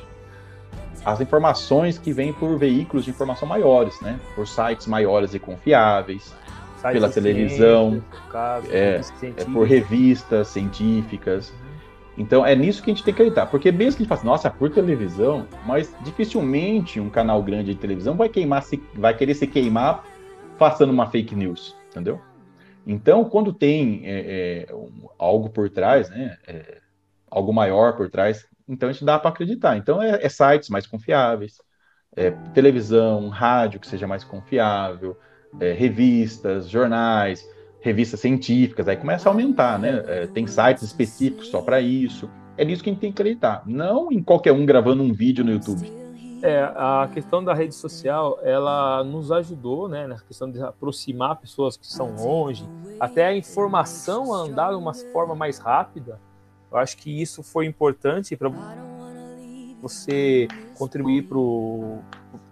As informações que vêm por veículos de informação maiores, né? Por sites maiores e confiáveis, pela televisão, caso, é, é, por revistas científicas. Então é nisso que a gente tem que acreditar, porque mesmo que a gente faça, nossa, por televisão, mas dificilmente um canal grande de televisão vai queimar, se, vai querer se queimar passando uma fake news, entendeu? Então, quando tem é, é, algo por trás, né, é, algo maior por trás, então a gente dá para acreditar. Então é, é, sites mais confiáveis, é, televisão, rádio que seja mais confiável, é, revistas, jornais, revistas científicas, aí começa a aumentar, né? Tem sites específicos só para isso. É nisso que a gente tem que acreditar, não em qualquer um gravando um vídeo no YouTube. É, a questão da rede social, ela nos ajudou, né, na questão de aproximar pessoas que estão longe, até a informação andar de uma forma mais rápida. Eu acho que isso foi importante para você contribuir para o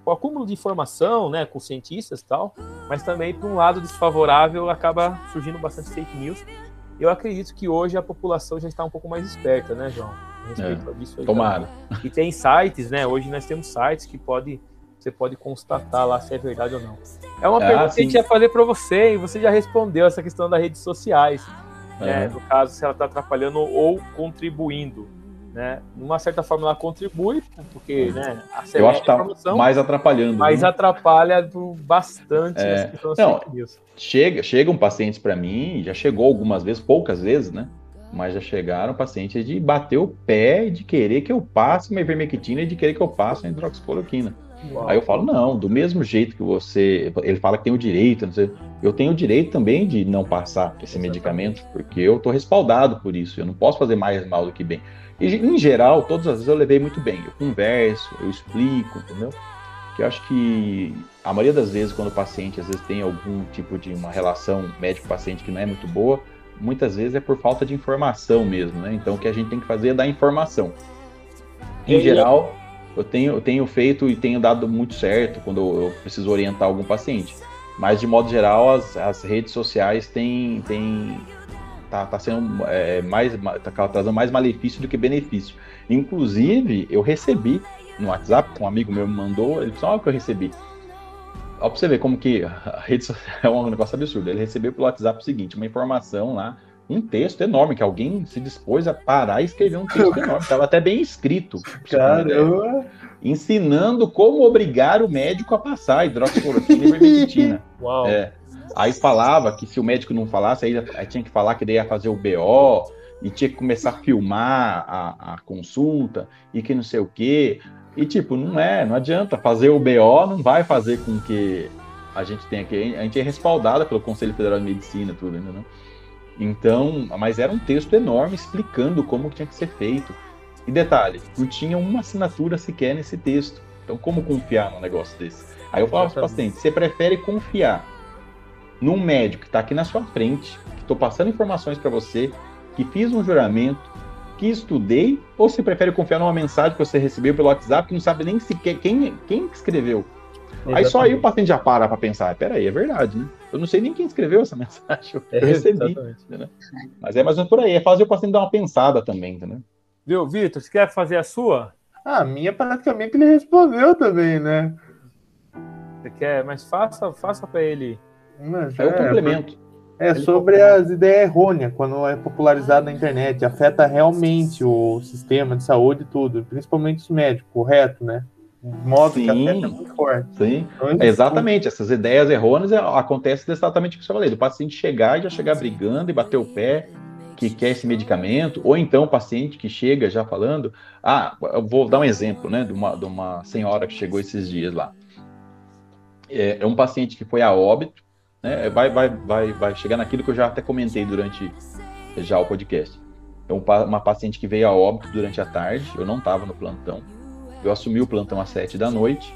acúmulo de informação, né, com cientistas e tal, mas também por um lado desfavorável acaba surgindo bastante fake news. Eu acredito que hoje a população já está um pouco mais esperta, né, João? Respeito é, disso aí tomara. E tem sites, né? Hoje nós temos sites que pode, você pode constatar lá se é verdade ou não. É uma ah, pergunta sim. que a gente ia fazer para você e você já respondeu essa questão das redes sociais. É. Né? No caso, se ela está atrapalhando ou contribuindo né? Numa certa forma ela contribui, porque né, Eu acho que tá mais atrapalhando. Mas né? atrapalha bastante é. Não, chega, chegam pacientes para mim, já chegou algumas vezes, poucas vezes, né? Mas já chegaram pacientes de bater o pé e de querer que eu passe uma ivermectina e de querer que eu passe uma hidroxicloroquina. Uau. Aí eu falo, não, do mesmo jeito que você. Ele fala que tem o direito, sei, eu tenho o direito também de não passar esse Exatamente. medicamento, porque eu estou respaldado por isso, eu não posso fazer mais mal do que bem. E, em geral, todas as vezes eu levei muito bem. Eu converso, eu explico, entendeu? Que eu acho que a maioria das vezes, quando o paciente às vezes tem algum tipo de uma relação médico-paciente que não é muito boa, muitas vezes é por falta de informação mesmo, né? Então, o que a gente tem que fazer é dar informação. Em geral, eu tenho, eu tenho feito e tenho dado muito certo quando eu preciso orientar algum paciente. Mas, de modo geral, as, as redes sociais têm, têm tá, tá sendo é, mais tá trazendo mais malefício do que benefício. Inclusive, eu recebi no WhatsApp, um amigo meu me mandou, ele disse, olha o que eu recebi. Olha pra você ver como que a rede social (laughs) é um negócio absurdo. Ele recebeu pelo WhatsApp o seguinte, uma informação lá, um texto enorme, que alguém se dispôs a parar e escrever um texto enorme. Estava até bem escrito. Caramba! Ensinando como obrigar o médico a passar hidroxicloroquina e ivermectina. (laughs) Uau! É. Aí falava que se o médico não falasse, aí, aí tinha que falar que daí ia fazer o BO, e tinha que começar a filmar a, a consulta, e que não sei o quê. E tipo, não é, não adianta. Fazer o BO não vai fazer com que a gente tenha que. A gente é respaldada pelo Conselho Federal de Medicina, tudo, ainda, né? Então, mas era um texto enorme explicando como tinha que ser feito. E detalhe, não tinha uma assinatura sequer nesse texto. Então, como confiar num negócio desse? Aí eu falo para os pacientes: você prefere confiar num médico que está aqui na sua frente, que estou passando informações para você, que fiz um juramento, que estudei, ou você prefere confiar numa mensagem que você recebeu pelo WhatsApp que não sabe nem sequer quem, quem escreveu? Exatamente. Aí só aí o paciente já para para pensar, peraí, é verdade, né? Eu não sei nem quem escreveu essa (laughs) mensagem, eu é, recebi. Né? Mas é mais ou menos por aí, é fazer o paciente dar uma pensada também, entendeu? Viu, Vitor, você quer fazer a sua? Ah, a minha praticamente ele respondeu também, né? Você quer, mas faça, faça para ele. Mas é, o complemento. É sobre as ideias errôneas, quando é popularizado na internet, afeta realmente o sistema de saúde e tudo, principalmente os médicos, correto, né? modo sim, que afeta muito forte. Sim, então, exatamente. Essas ideias errôneas é, acontecem exatamente o que você falou. O paciente chegar e já chegar brigando e bater o pé que quer esse medicamento, ou então o paciente que chega já falando, ah, eu vou dar um exemplo, né, de uma, de uma senhora que chegou esses dias lá. É, é um paciente que foi a óbito, né, vai, vai, vai, vai chegar naquilo que eu já até comentei durante já o podcast. É uma paciente que veio a óbito durante a tarde, eu não estava no plantão, eu assumi o plantão às sete da noite.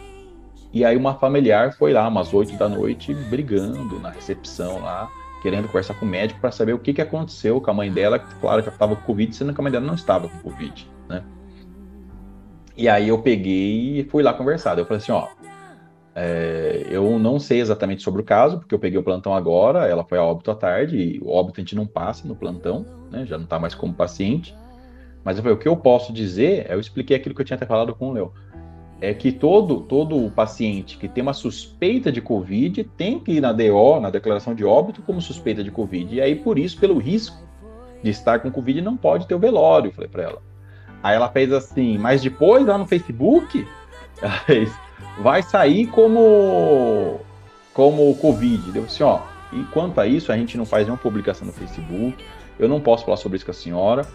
E aí uma familiar foi lá umas oito da noite brigando na recepção lá, querendo conversar com o médico para saber o que, que aconteceu com a mãe dela, que claro que estava com Covid, sendo que a mãe dela não estava com Covid, né? E aí eu peguei e fui lá conversar. Eu falei assim, ó, é, eu não sei exatamente sobre o caso, porque eu peguei o plantão agora, ela foi a óbito à tarde, e o óbito a gente não passa no plantão, né? Já não está mais como paciente. Mas eu falei, o que eu posso dizer, eu expliquei aquilo que eu tinha até falado com o Léo, é que todo, todo paciente que tem uma suspeita de Covid tem que ir na DO, na declaração de óbito, como suspeita de Covid. E aí, por isso, pelo risco de estar com Covid, não pode ter o velório, falei para ela. Aí ela fez assim, mas depois lá no Facebook, (laughs) ela fez, vai sair como, como Covid. Deu assim, ó, e quanto a isso, a gente não faz nenhuma publicação no Facebook, eu não posso falar sobre isso com a senhora,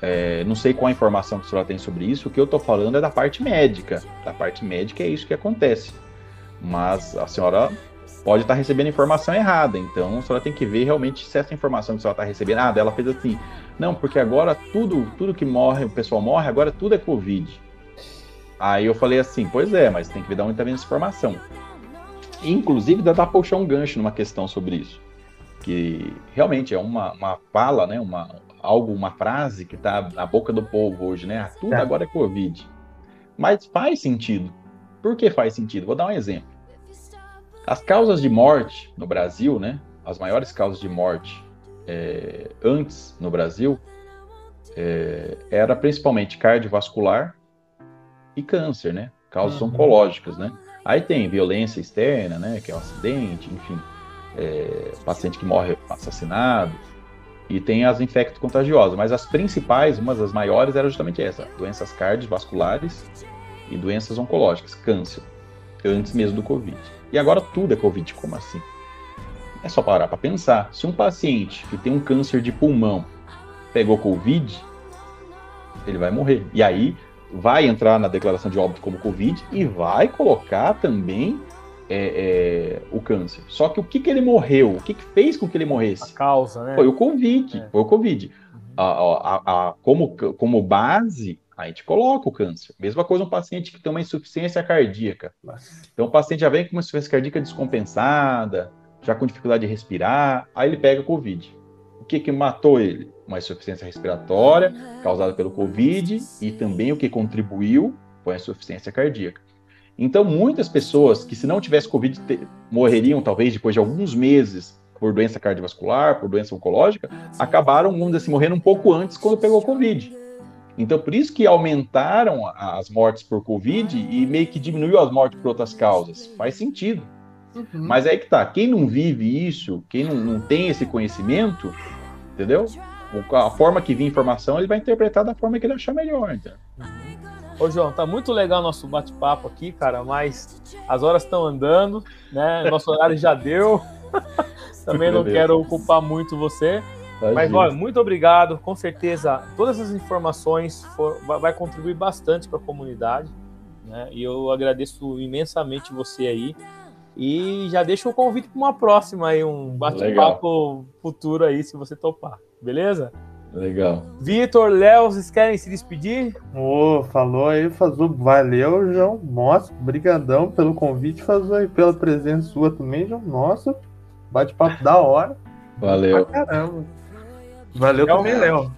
é, não sei qual a informação que a senhora tem sobre isso. O que eu estou falando é da parte médica. Da parte médica é isso que acontece. Mas a senhora pode estar tá recebendo informação errada. Então a senhora tem que ver realmente se essa informação que a senhora está recebendo. Ah, ela fez assim. Não, porque agora tudo, tudo que morre, o pessoal morre, agora tudo é Covid. Aí eu falei assim, pois é, mas tem que onde está vindo essa informação. Inclusive, dá para puxar um gancho numa questão sobre isso. Que realmente é uma, uma fala, né, uma, algo, uma frase que está na boca do povo hoje, né? Tudo agora é Covid. Mas faz sentido. Por que faz sentido? Vou dar um exemplo. As causas de morte no Brasil, né? As maiores causas de morte é, antes no Brasil é, era principalmente cardiovascular e câncer, né? Causas uhum. oncológicas, né? Aí tem violência externa, né? Que é o um acidente, enfim, é, paciente que morre assassinado, e tem as infectos contagiosas, mas as principais, uma das maiores, era justamente essa: doenças cardiovasculares e doenças oncológicas, câncer, antes mesmo do Covid. E agora tudo é Covid, como assim? É só parar para pensar. Se um paciente que tem um câncer de pulmão pegou Covid, ele vai morrer. E aí vai entrar na declaração de óbito como Covid e vai colocar também é, é, o câncer. Só que o que, que ele morreu? O que, que fez com que ele morresse? A causa, né? Foi o Covid. É. Foi o Covid. Uhum. A, a, a, como, como base, a gente coloca o câncer. Mesma coisa um paciente que tem uma insuficiência cardíaca. Então o paciente já vem com uma insuficiência cardíaca descompensada, já com dificuldade de respirar, aí ele pega Covid. O que, que matou ele? Uma insuficiência respiratória causada pelo Covid e também o que contribuiu foi a insuficiência cardíaca. Então, muitas pessoas que, se não tivesse Covid, morreriam talvez depois de alguns meses por doença cardiovascular, por doença oncológica, acabaram, vamos dizer assim, morrendo um pouco antes quando pegou Covid. Então, por isso que aumentaram as mortes por Covid e meio que diminuiu as mortes por outras causas. Faz sentido. Uhum. Mas é aí que tá. Quem não vive isso, quem não, não tem esse conhecimento, entendeu? A forma que vem informação, ele vai interpretar da forma que ele achar melhor. Entendeu? Ô, João, tá muito legal o nosso bate-papo aqui, cara, mas as horas estão andando, né? Nosso horário já deu. (laughs) Também não quero ocupar muito você. Mas, olha, muito obrigado. Com certeza, todas as informações for, vai contribuir bastante para a comunidade. Né? E eu agradeço imensamente você aí. E já deixo o convite para uma próxima aí, um bate-papo futuro aí, se você topar. Beleza? Legal. Vitor, Léo, vocês querem se despedir? Ô, falou aí, Fazu. Valeu, João. Nossa, brigadão pelo convite, Fazu, aí pela presença sua também, João. Nossa, bate-papo da hora. Valeu. Pra caramba. Valeu também, Léo.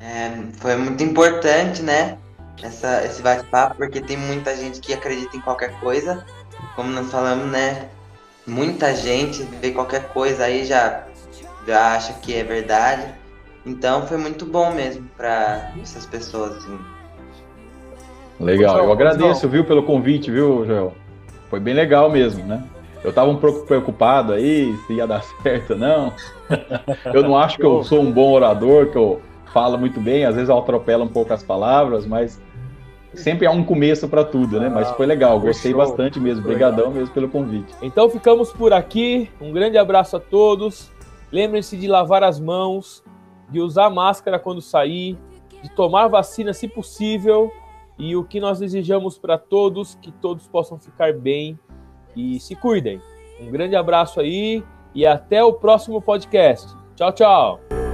É, foi muito importante, né? Essa, esse bate-papo, porque tem muita gente que acredita em qualquer coisa. Como nós falamos, né? Muita gente vê qualquer coisa aí já, já acha que é verdade. Então foi muito bom mesmo para essas pessoas, assim. Legal, eu agradeço, viu, pelo convite, viu, Joel? Foi bem legal mesmo, né? Eu tava um pouco preocupado aí se ia dar (laughs) certo ou não. Eu não acho que eu sou um bom orador, que eu falo muito bem, às vezes eu atropelo um pouco as palavras, mas sempre há um começo para tudo, né? Mas foi legal, gostei bastante mesmo. Obrigadão mesmo pelo convite. Então ficamos por aqui. Um grande abraço a todos. Lembrem-se de lavar as mãos, de usar máscara quando sair, de tomar vacina se possível. E o que nós desejamos para todos, que todos possam ficar bem e se cuidem. Um grande abraço aí e até o próximo podcast. Tchau, tchau.